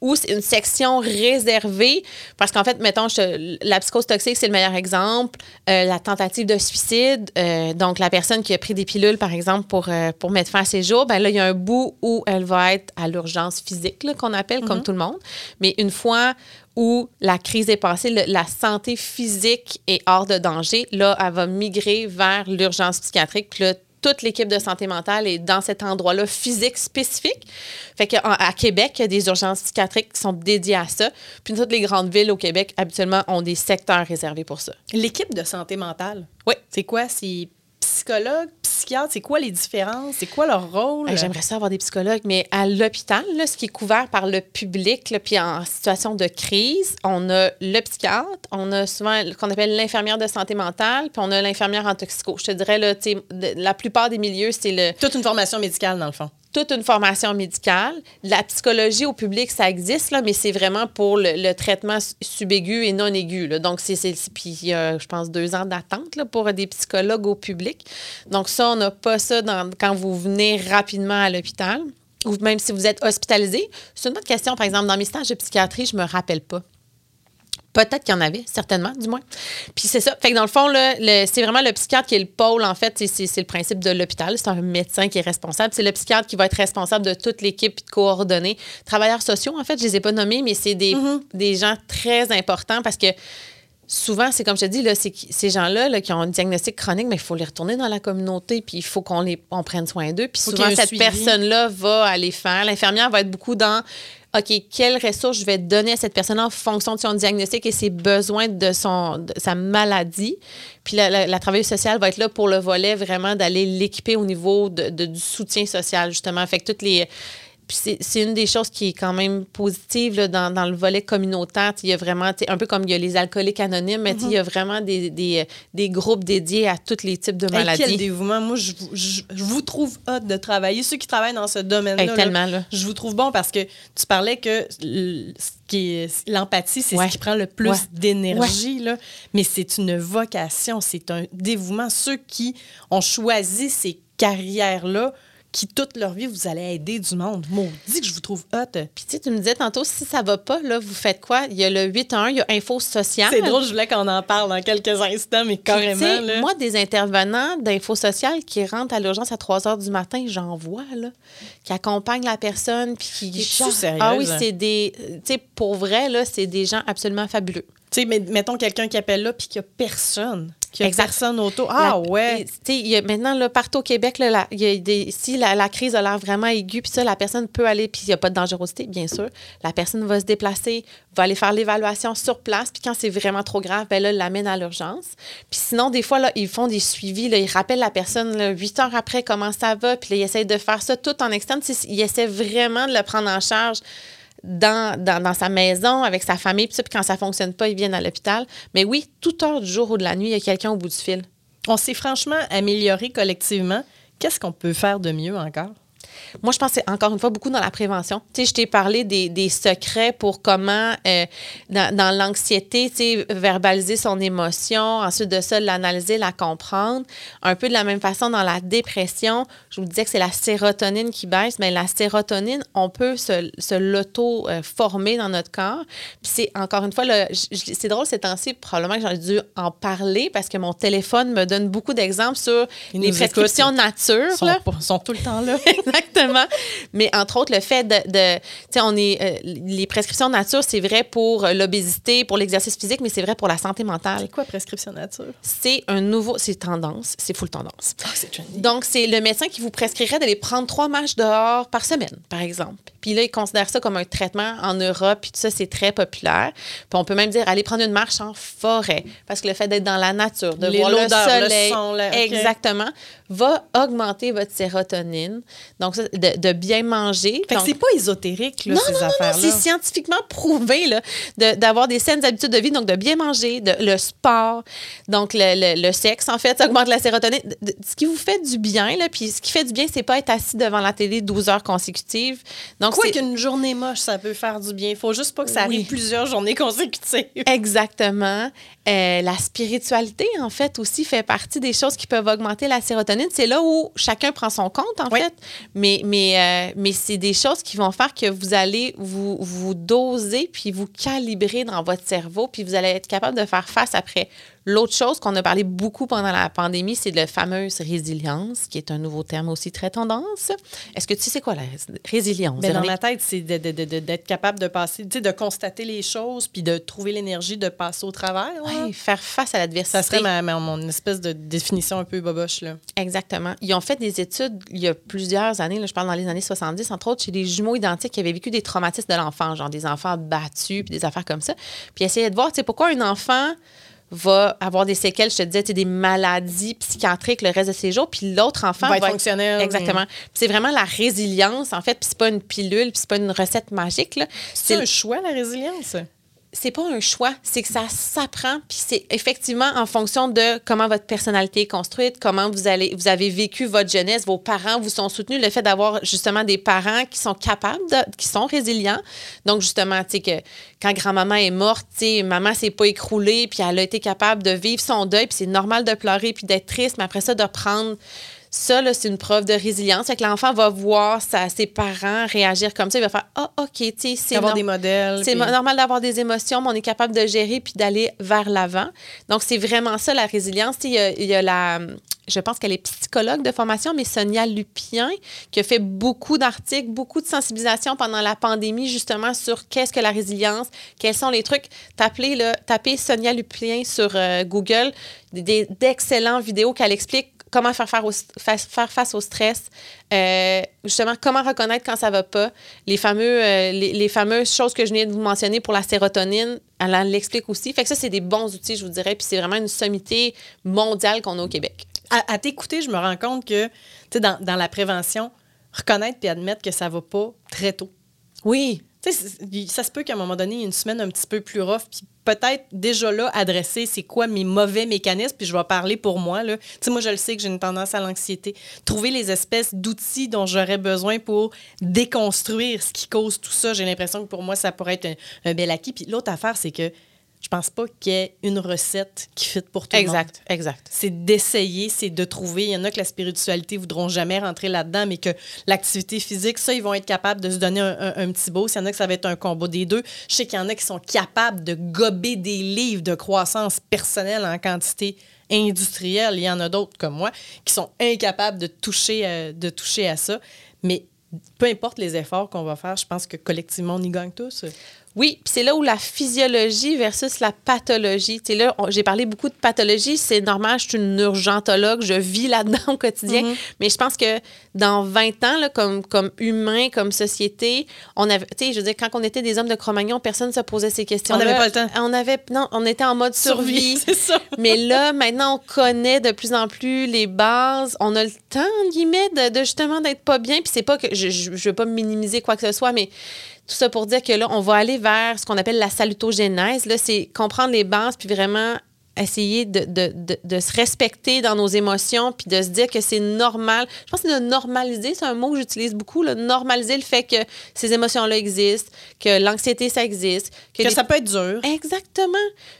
où c'est une section réservée. Parce qu'en fait, mettons, je- la psychose toxique, c'est le meilleur exemple. Euh, la tentative de suicide, euh, donc la personne qui a pris des pilules, par exemple, pour, euh, pour mettre fin à ses jours, ben là, il y a un bout où elle va être à l'urgence physique, qu'on appelle, comme tout le monde. Mais une fois où la crise est passée, le- la santé physique est hors de danger, là, elle va migrer vers l'urgence psychiatrique. Puis là, toute l'équipe de santé mentale est dans cet endroit-là physique spécifique. Fait qu'à à Québec, il y a des urgences psychiatriques qui sont dédiées à ça. Puis toutes les grandes villes au Québec, habituellement, ont des secteurs réservés pour ça. L'équipe de santé mentale, Oui. c'est quoi? C'est psychologue, psychiatre, c'est quoi les différences? C'est quoi leur rôle? J'aimerais ça avoir des psychologues, mais à l'hôpital, ce qui est couvert par le public, là, puis en situation de crise, on a le psychiatre, on a souvent ce qu'on appelle l'infirmière de santé mentale, puis on a l'infirmière en toxico. Je te dirais, là, la plupart des milieux, c'est le, Toute une formation médicale, dans le fond. Une formation médicale. La psychologie au public, ça existe, là, mais c'est vraiment pour le, le traitement su- subaigu et non aigu. Donc, c'est, puis a, je pense, deux ans d'attente pour des psychologues au public. Donc, ça, on n'a pas ça quand vous venez rapidement à l'hôpital ou même si vous êtes hospitalisé. C'est une autre question, par exemple, dans mes stages de psychiatrie, je me rappelle pas. Peut-être qu'il y en avait, certainement, du moins. Puis c'est ça. Fait que dans le fond, là, le- c'est vraiment le psychiatre qui est le pôle, en fait. C'est- C'est c'est le principe de l'hôpital. C'est un médecin qui est responsable. C'est le psychiatre qui va être responsable de toute l'équipe puis de coordonner. Travailleurs sociaux, en fait, je les ai pas nommés, mais c'est des, des gens très importants parce que souvent, c'est comme je te dis, là, ces gens-là là, qui ont un diagnostic chronique, mais il faut les retourner dans la communauté, puis il faut qu'on les, on prenne soin d'eux. Puis Faut souvent, cette personne-là va aller faire. L'infirmière va être beaucoup dans OK, quelles ressources je vais donner à cette personne en fonction de son diagnostic et ses besoins de, son, de sa maladie. Puis la, la, la travailleuse sociale va être là pour le volet vraiment d'aller l'équiper au niveau de, de- du soutien social, justement. Fait que toutes les. Puis c'est- une des choses qui est quand même positive là, dans, dans le volet communautaire. Il y a vraiment, un peu comme il y a les alcooliques anonymes, mais il y a vraiment des, des, des groupes dédiés à tous les types de Hey, maladies. quel dévouement. Moi, je, vous- je- je vous trouve hot de travailler. Ceux qui travaillent dans ce domaine-là, Hey, là, je vous trouve bon parce que tu parlais que l'empathie, c'est Ouais. ce qui prend le plus Ouais. d'énergie. Mais c'est une vocation, c'est un dévouement. Ceux qui ont choisi ces carrières-là, qui toute leur vie, vous allez aider du monde. Maudit que je vous trouve hot. Puis tu sais, tu me disais tantôt, si ça va pas, là, vous faites quoi? Il y a le 8-1, il y a Info Sociale. C'est drôle, je voulais qu'on en parle dans quelques instants, mais carrément. là. Moi, des intervenants d'Info Sociale qui rentrent à l'urgence à 3 heures du matin, j'en vois, là, qui accompagnent la personne, puis qui... Sérieuse? Ah oui, c'est des... Tu sais, pour vrai, là, c'est des gens absolument fabuleux. Tu sais, mais mettons quelqu'un qui appelle là puis qu'il n'y a personne. Qu'il a personne autour. Ah La- ouais. y a maintenant, là, partout au Québec, là, la- y a des, si la, la crise a l'air vraiment aiguë, puis ça, la personne peut aller, puis il n'y a pas de dangerosité, bien sûr. La personne va se déplacer, va aller faire l'évaluation sur place, puis quand c'est vraiment trop grave, ben là, l'amène à l'urgence. Puis sinon, des fois, là, ils font des suivis, là, ils rappellent la personne là, huit heures après comment ça va, puis là, ils essayent de faire ça tout en externe. Ils essaient vraiment de le prendre en charge dans, dans, dans sa maison, avec sa famille, puis quand ça fonctionne pas, ils viennent à l'hôpital. Mais oui, toute heure du jour ou de la nuit, il y a quelqu'un au bout du fil. On s'est franchement amélioré collectivement. Qu'est-ce qu'on peut faire de mieux encore? Moi, je pense que c'est encore une fois beaucoup dans la prévention. Tu sais, je t'ai parlé des, des secrets pour comment, euh, dans, dans l'anxiété, tu sais, verbaliser son émotion, ensuite de ça, l'analyser, la comprendre. Un peu de la même façon, dans la dépression, je vous disais que c'est la sérotonine qui baisse, mais la sérotonine, on peut se, se l'auto-former dans notre corps. Puis c'est, encore une fois, c'est drôle ces temps-ci, probablement que j'aurais dû en parler parce que mon téléphone me donne beaucoup d'exemples sur les prescriptions écoutent. nature. Ils sont, là. sont tout le temps là. [LAUGHS] Exactement. Mais entre autres, le fait de. de tu sais, on est. euh, les prescriptions nature, c'est vrai pour euh, l'obésité, pour l'exercice physique, mais c'est vrai pour la santé mentale. C'est quoi prescription nature? C'est un nouveau. C'est tendance. C'est full tendance. Ah. Donc, c'est le médecin qui vous prescrirait d'aller prendre trois matchs dehors par semaine, par exemple. Puis là, il considère ça comme un traitement en Europe, puis tout ça, c'est très populaire. Puis on peut même dire aller prendre une marche en forêt, parce que le fait d'être dans la nature, de Les- voir le soleil, son, exactement, va augmenter votre sérotonine. Donc, ça, de, de bien manger. Fait que Donc, c'est pas ésotérique, là, non, ces non, non, non, affaires-là. c'est scientifiquement prouvé là, de- d'avoir des saines habitudes de vie, donc de bien manger, de, le sport, donc le, le- le sexe, en fait, ça [LAUGHS] augmente la sérotonine. De- ce qui vous fait du bien, là, puis ce qui fait du bien, c'est pas être assis devant la télé 12 heures consécutives. Donc, Quoi c'est- qu'une journée moche, ça peut faire du bien. Il faut juste pas que ça arrive Oui. plusieurs journées consécutives. Exactement. Euh, la spiritualité, en fait, aussi fait partie des choses qui peuvent augmenter la sérotonine. C'est là où chacun prend son compte, en Oui. fait. Mais, mais, euh, mais c'est des choses qui vont faire que vous allez vous, vous doser puis vous calibrer dans votre cerveau, puis vous allez être capable de faire face après L'autre chose qu'on a parlé beaucoup pendant la pandémie, c'est de la fameuse résilience, qui est un nouveau terme aussi très tendance. Est-ce que tu sais quoi la résilience? Ben, dans ma tête, c'est d'être capable de passer, tu sais, de constater les choses, puis de trouver l'énergie de passer au travers. Ouais, faire face à l'adversité. Ça serait ma, ma- mon espèce de définition un peu boboche. Là. Exactement. Ils ont fait des études il y a plusieurs années, là, je parle dans les années 70, entre autres, chez des jumeaux identiques qui avaient vécu des traumatismes de l'enfant, genre des enfants battus, puis des affaires comme ça. Puis essayer de voir, tu sais, pourquoi un enfant va avoir des séquelles, je te disais, des maladies psychiatriques le reste de ses jours, puis l'autre enfant Va être fonctionnel. Exactement. C'est vraiment la résilience, en fait, puis c'est pas une pilule, puis c'est pas une recette magique. C'est un choix, la résilience? C'est pas un choix, c'est que ça s'apprend, puis c'est effectivement en fonction de comment votre personnalité est construite, comment vous allez, vous avez vécu votre jeunesse, vos parents vous sont soutenus, le fait d'avoir justement des parents qui sont capables, qui sont résilients. Donc justement, tu sais que quand grand-maman est morte, tu sais, maman s'est pas écroulée, puis elle a été capable de vivre son deuil, puis c'est normal de pleurer puis d'être triste, mais après ça de prendre ça, là, c'est une preuve de résilience. Fait que l'enfant va voir sa- ses parents réagir comme ça. Il va faire Ah, OK, tu sais, c'est Avoir nor- des modèles. c'est puis- normal d'avoir des émotions, mais on est capable de gérer puis d'aller vers l'avant. Donc, c'est vraiment ça, la résilience. Il y a, il y a la. Je pense qu'elle est psychologue de formation, mais Sonia Lupien, qui a fait beaucoup d'articles, beaucoup de sensibilisation pendant la pandémie, justement, sur qu'est-ce que la résilience, quels sont les trucs. Tapez, là, tapez Sonia Lupien sur euh, Google, des- d'excellentes vidéos qu'elle explique comment faire, faire, au- fa- faire face au stress, euh, justement, comment reconnaître quand ça va pas, les, fameux, euh, les, les fameuses choses que je viens de vous mentionner pour la sérotonine, elle l'explique aussi. Fait que ça, c'est des bons outils, je vous dirais, puis c'est vraiment une sommité mondiale qu'on a au Québec. À, à t'écouter, je me rends compte que, tu sais, dans, dans la prévention, reconnaître puis admettre que ça va pas très tôt. Oui. Ça se peut qu'à un moment donné, il y ait une semaine un petit peu plus rough, puis peut-être déjà là, adresser c'est quoi mes mauvais mécanismes, puis je vais parler pour moi. Moi, je le sais que j'ai une tendance à l'anxiété. Trouver les espèces d'outils dont j'aurais besoin pour déconstruire ce qui cause tout ça, j'ai l'impression que pour moi, ça pourrait être un, un bel acquis. Puis l'autre affaire, c'est que je pense pas qu'il y ait une recette qui fit pour tout le monde. Exact, exact. C'est d'essayer, c'est de trouver. Il y en a que la spiritualité voudront jamais rentrer là-dedans, mais que l'activité physique, ça, ils vont être capables de se donner un, un- un petit beau. S'il y en a que ça va être un combo des deux. Je sais qu'il y en a qui sont capables de gober des livres de croissance personnelle en quantité industrielle. Il y en a d'autres comme moi qui sont incapables de toucher, euh, de toucher à ça. Mais peu importe les efforts qu'on va faire, je pense que collectivement, on y gagne tous. Oui, puis c'est là où la physiologie versus la pathologie. Tu sais, là, j'ai parlé beaucoup de pathologie. C'est normal, je suis une urgentologue, je vis là-dedans au quotidien. Mm-hmm. Mais je pense que dans 20 ans, là, comme, comme humain, comme société, on avait, tu sais, je veux dire, quand on était des hommes de Cro-Magnon, personne ne se posait ces questions. On n'avait pas le temps. On avait, non, on était en mode survie. [LAUGHS] c'est ça. Mais là, maintenant, on connaît de plus en plus les bases. On a le temps, en guillemets, de, de justement d'être pas bien. Puis c'est pas que je, je, je veux pas minimiser quoi que ce soit, mais tout ça pour dire que là, on va aller vers ce qu'on appelle la salutogénèse. Là, c'est comprendre les bases, puis vraiment essayer de, de, de, de se respecter dans nos émotions, puis de se dire que c'est normal. Je pense que c'est de normaliser, c'est un mot que j'utilise beaucoup, là, normaliser le fait que ces émotions-là existent, que l'anxiété, ça existe. Que les- ça peut être dur. Exactement.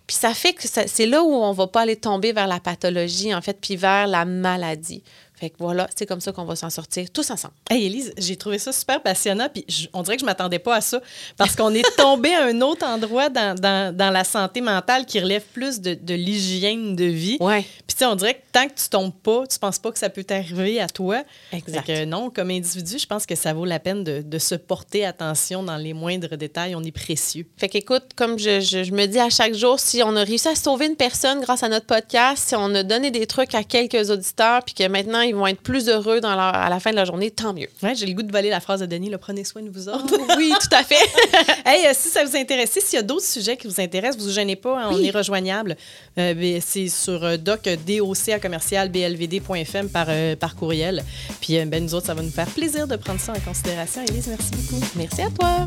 Puis ça fait que c'est là où on va pas aller tomber vers la pathologie, en fait, puis vers la maladie. Fait que voilà, c'est comme ça qu'on va s'en sortir tous ensemble. Hey Élise, j'ai trouvé ça super passionnant, puis je- on dirait que je m'attendais pas à ça, parce qu'on est tombé à un autre endroit dans, dans- dans la santé mentale qui relève plus de, de l'hygiène de vie. Ouais. Puis tu sais, on dirait que tant que tu tombes pas, tu penses pas que ça peut t'arriver à toi. Exact. Fait que non, comme individu, je pense que ça vaut la peine de, de se porter attention dans les moindres détails. On est précieux. Fait qu'écoute, comme je, je- je me dis à chaque jour, si on a réussi à sauver une personne grâce à notre podcast, si on a donné des trucs à quelques auditeurs, puis que maintenant ils vont être plus heureux dans leur- à la fin de la journée, tant mieux. Ouais, j'ai le goût de voler la phrase de Denis, là, prenez soin de vous autres. oui, tout à fait. [LAUGHS] Hey, euh, si ça vous intéresse, s'il y a d'autres sujets qui vous intéressent, vous ne gênez pas, hein, on est rejoignable. Euh, ben, c'est sur euh, doc doc à commercial blvd.fm par, euh, par courriel. Puis ben, nous autres, ça va nous faire plaisir de prendre ça en considération. Élise, merci beaucoup. Merci à toi.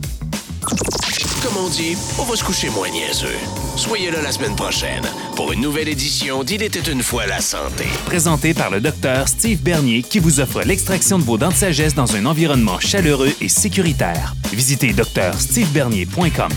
Comme on dit, on va se coucher moins niaiseux. Soyez là la semaine prochaine pour une nouvelle édition d'Il était une fois la santé. Présenté par le docteur Steve Bernier qui vous offre l'extraction de vos dents de sagesse dans un environnement chaleureux et sécuritaire. Visitez drstevebernier.com.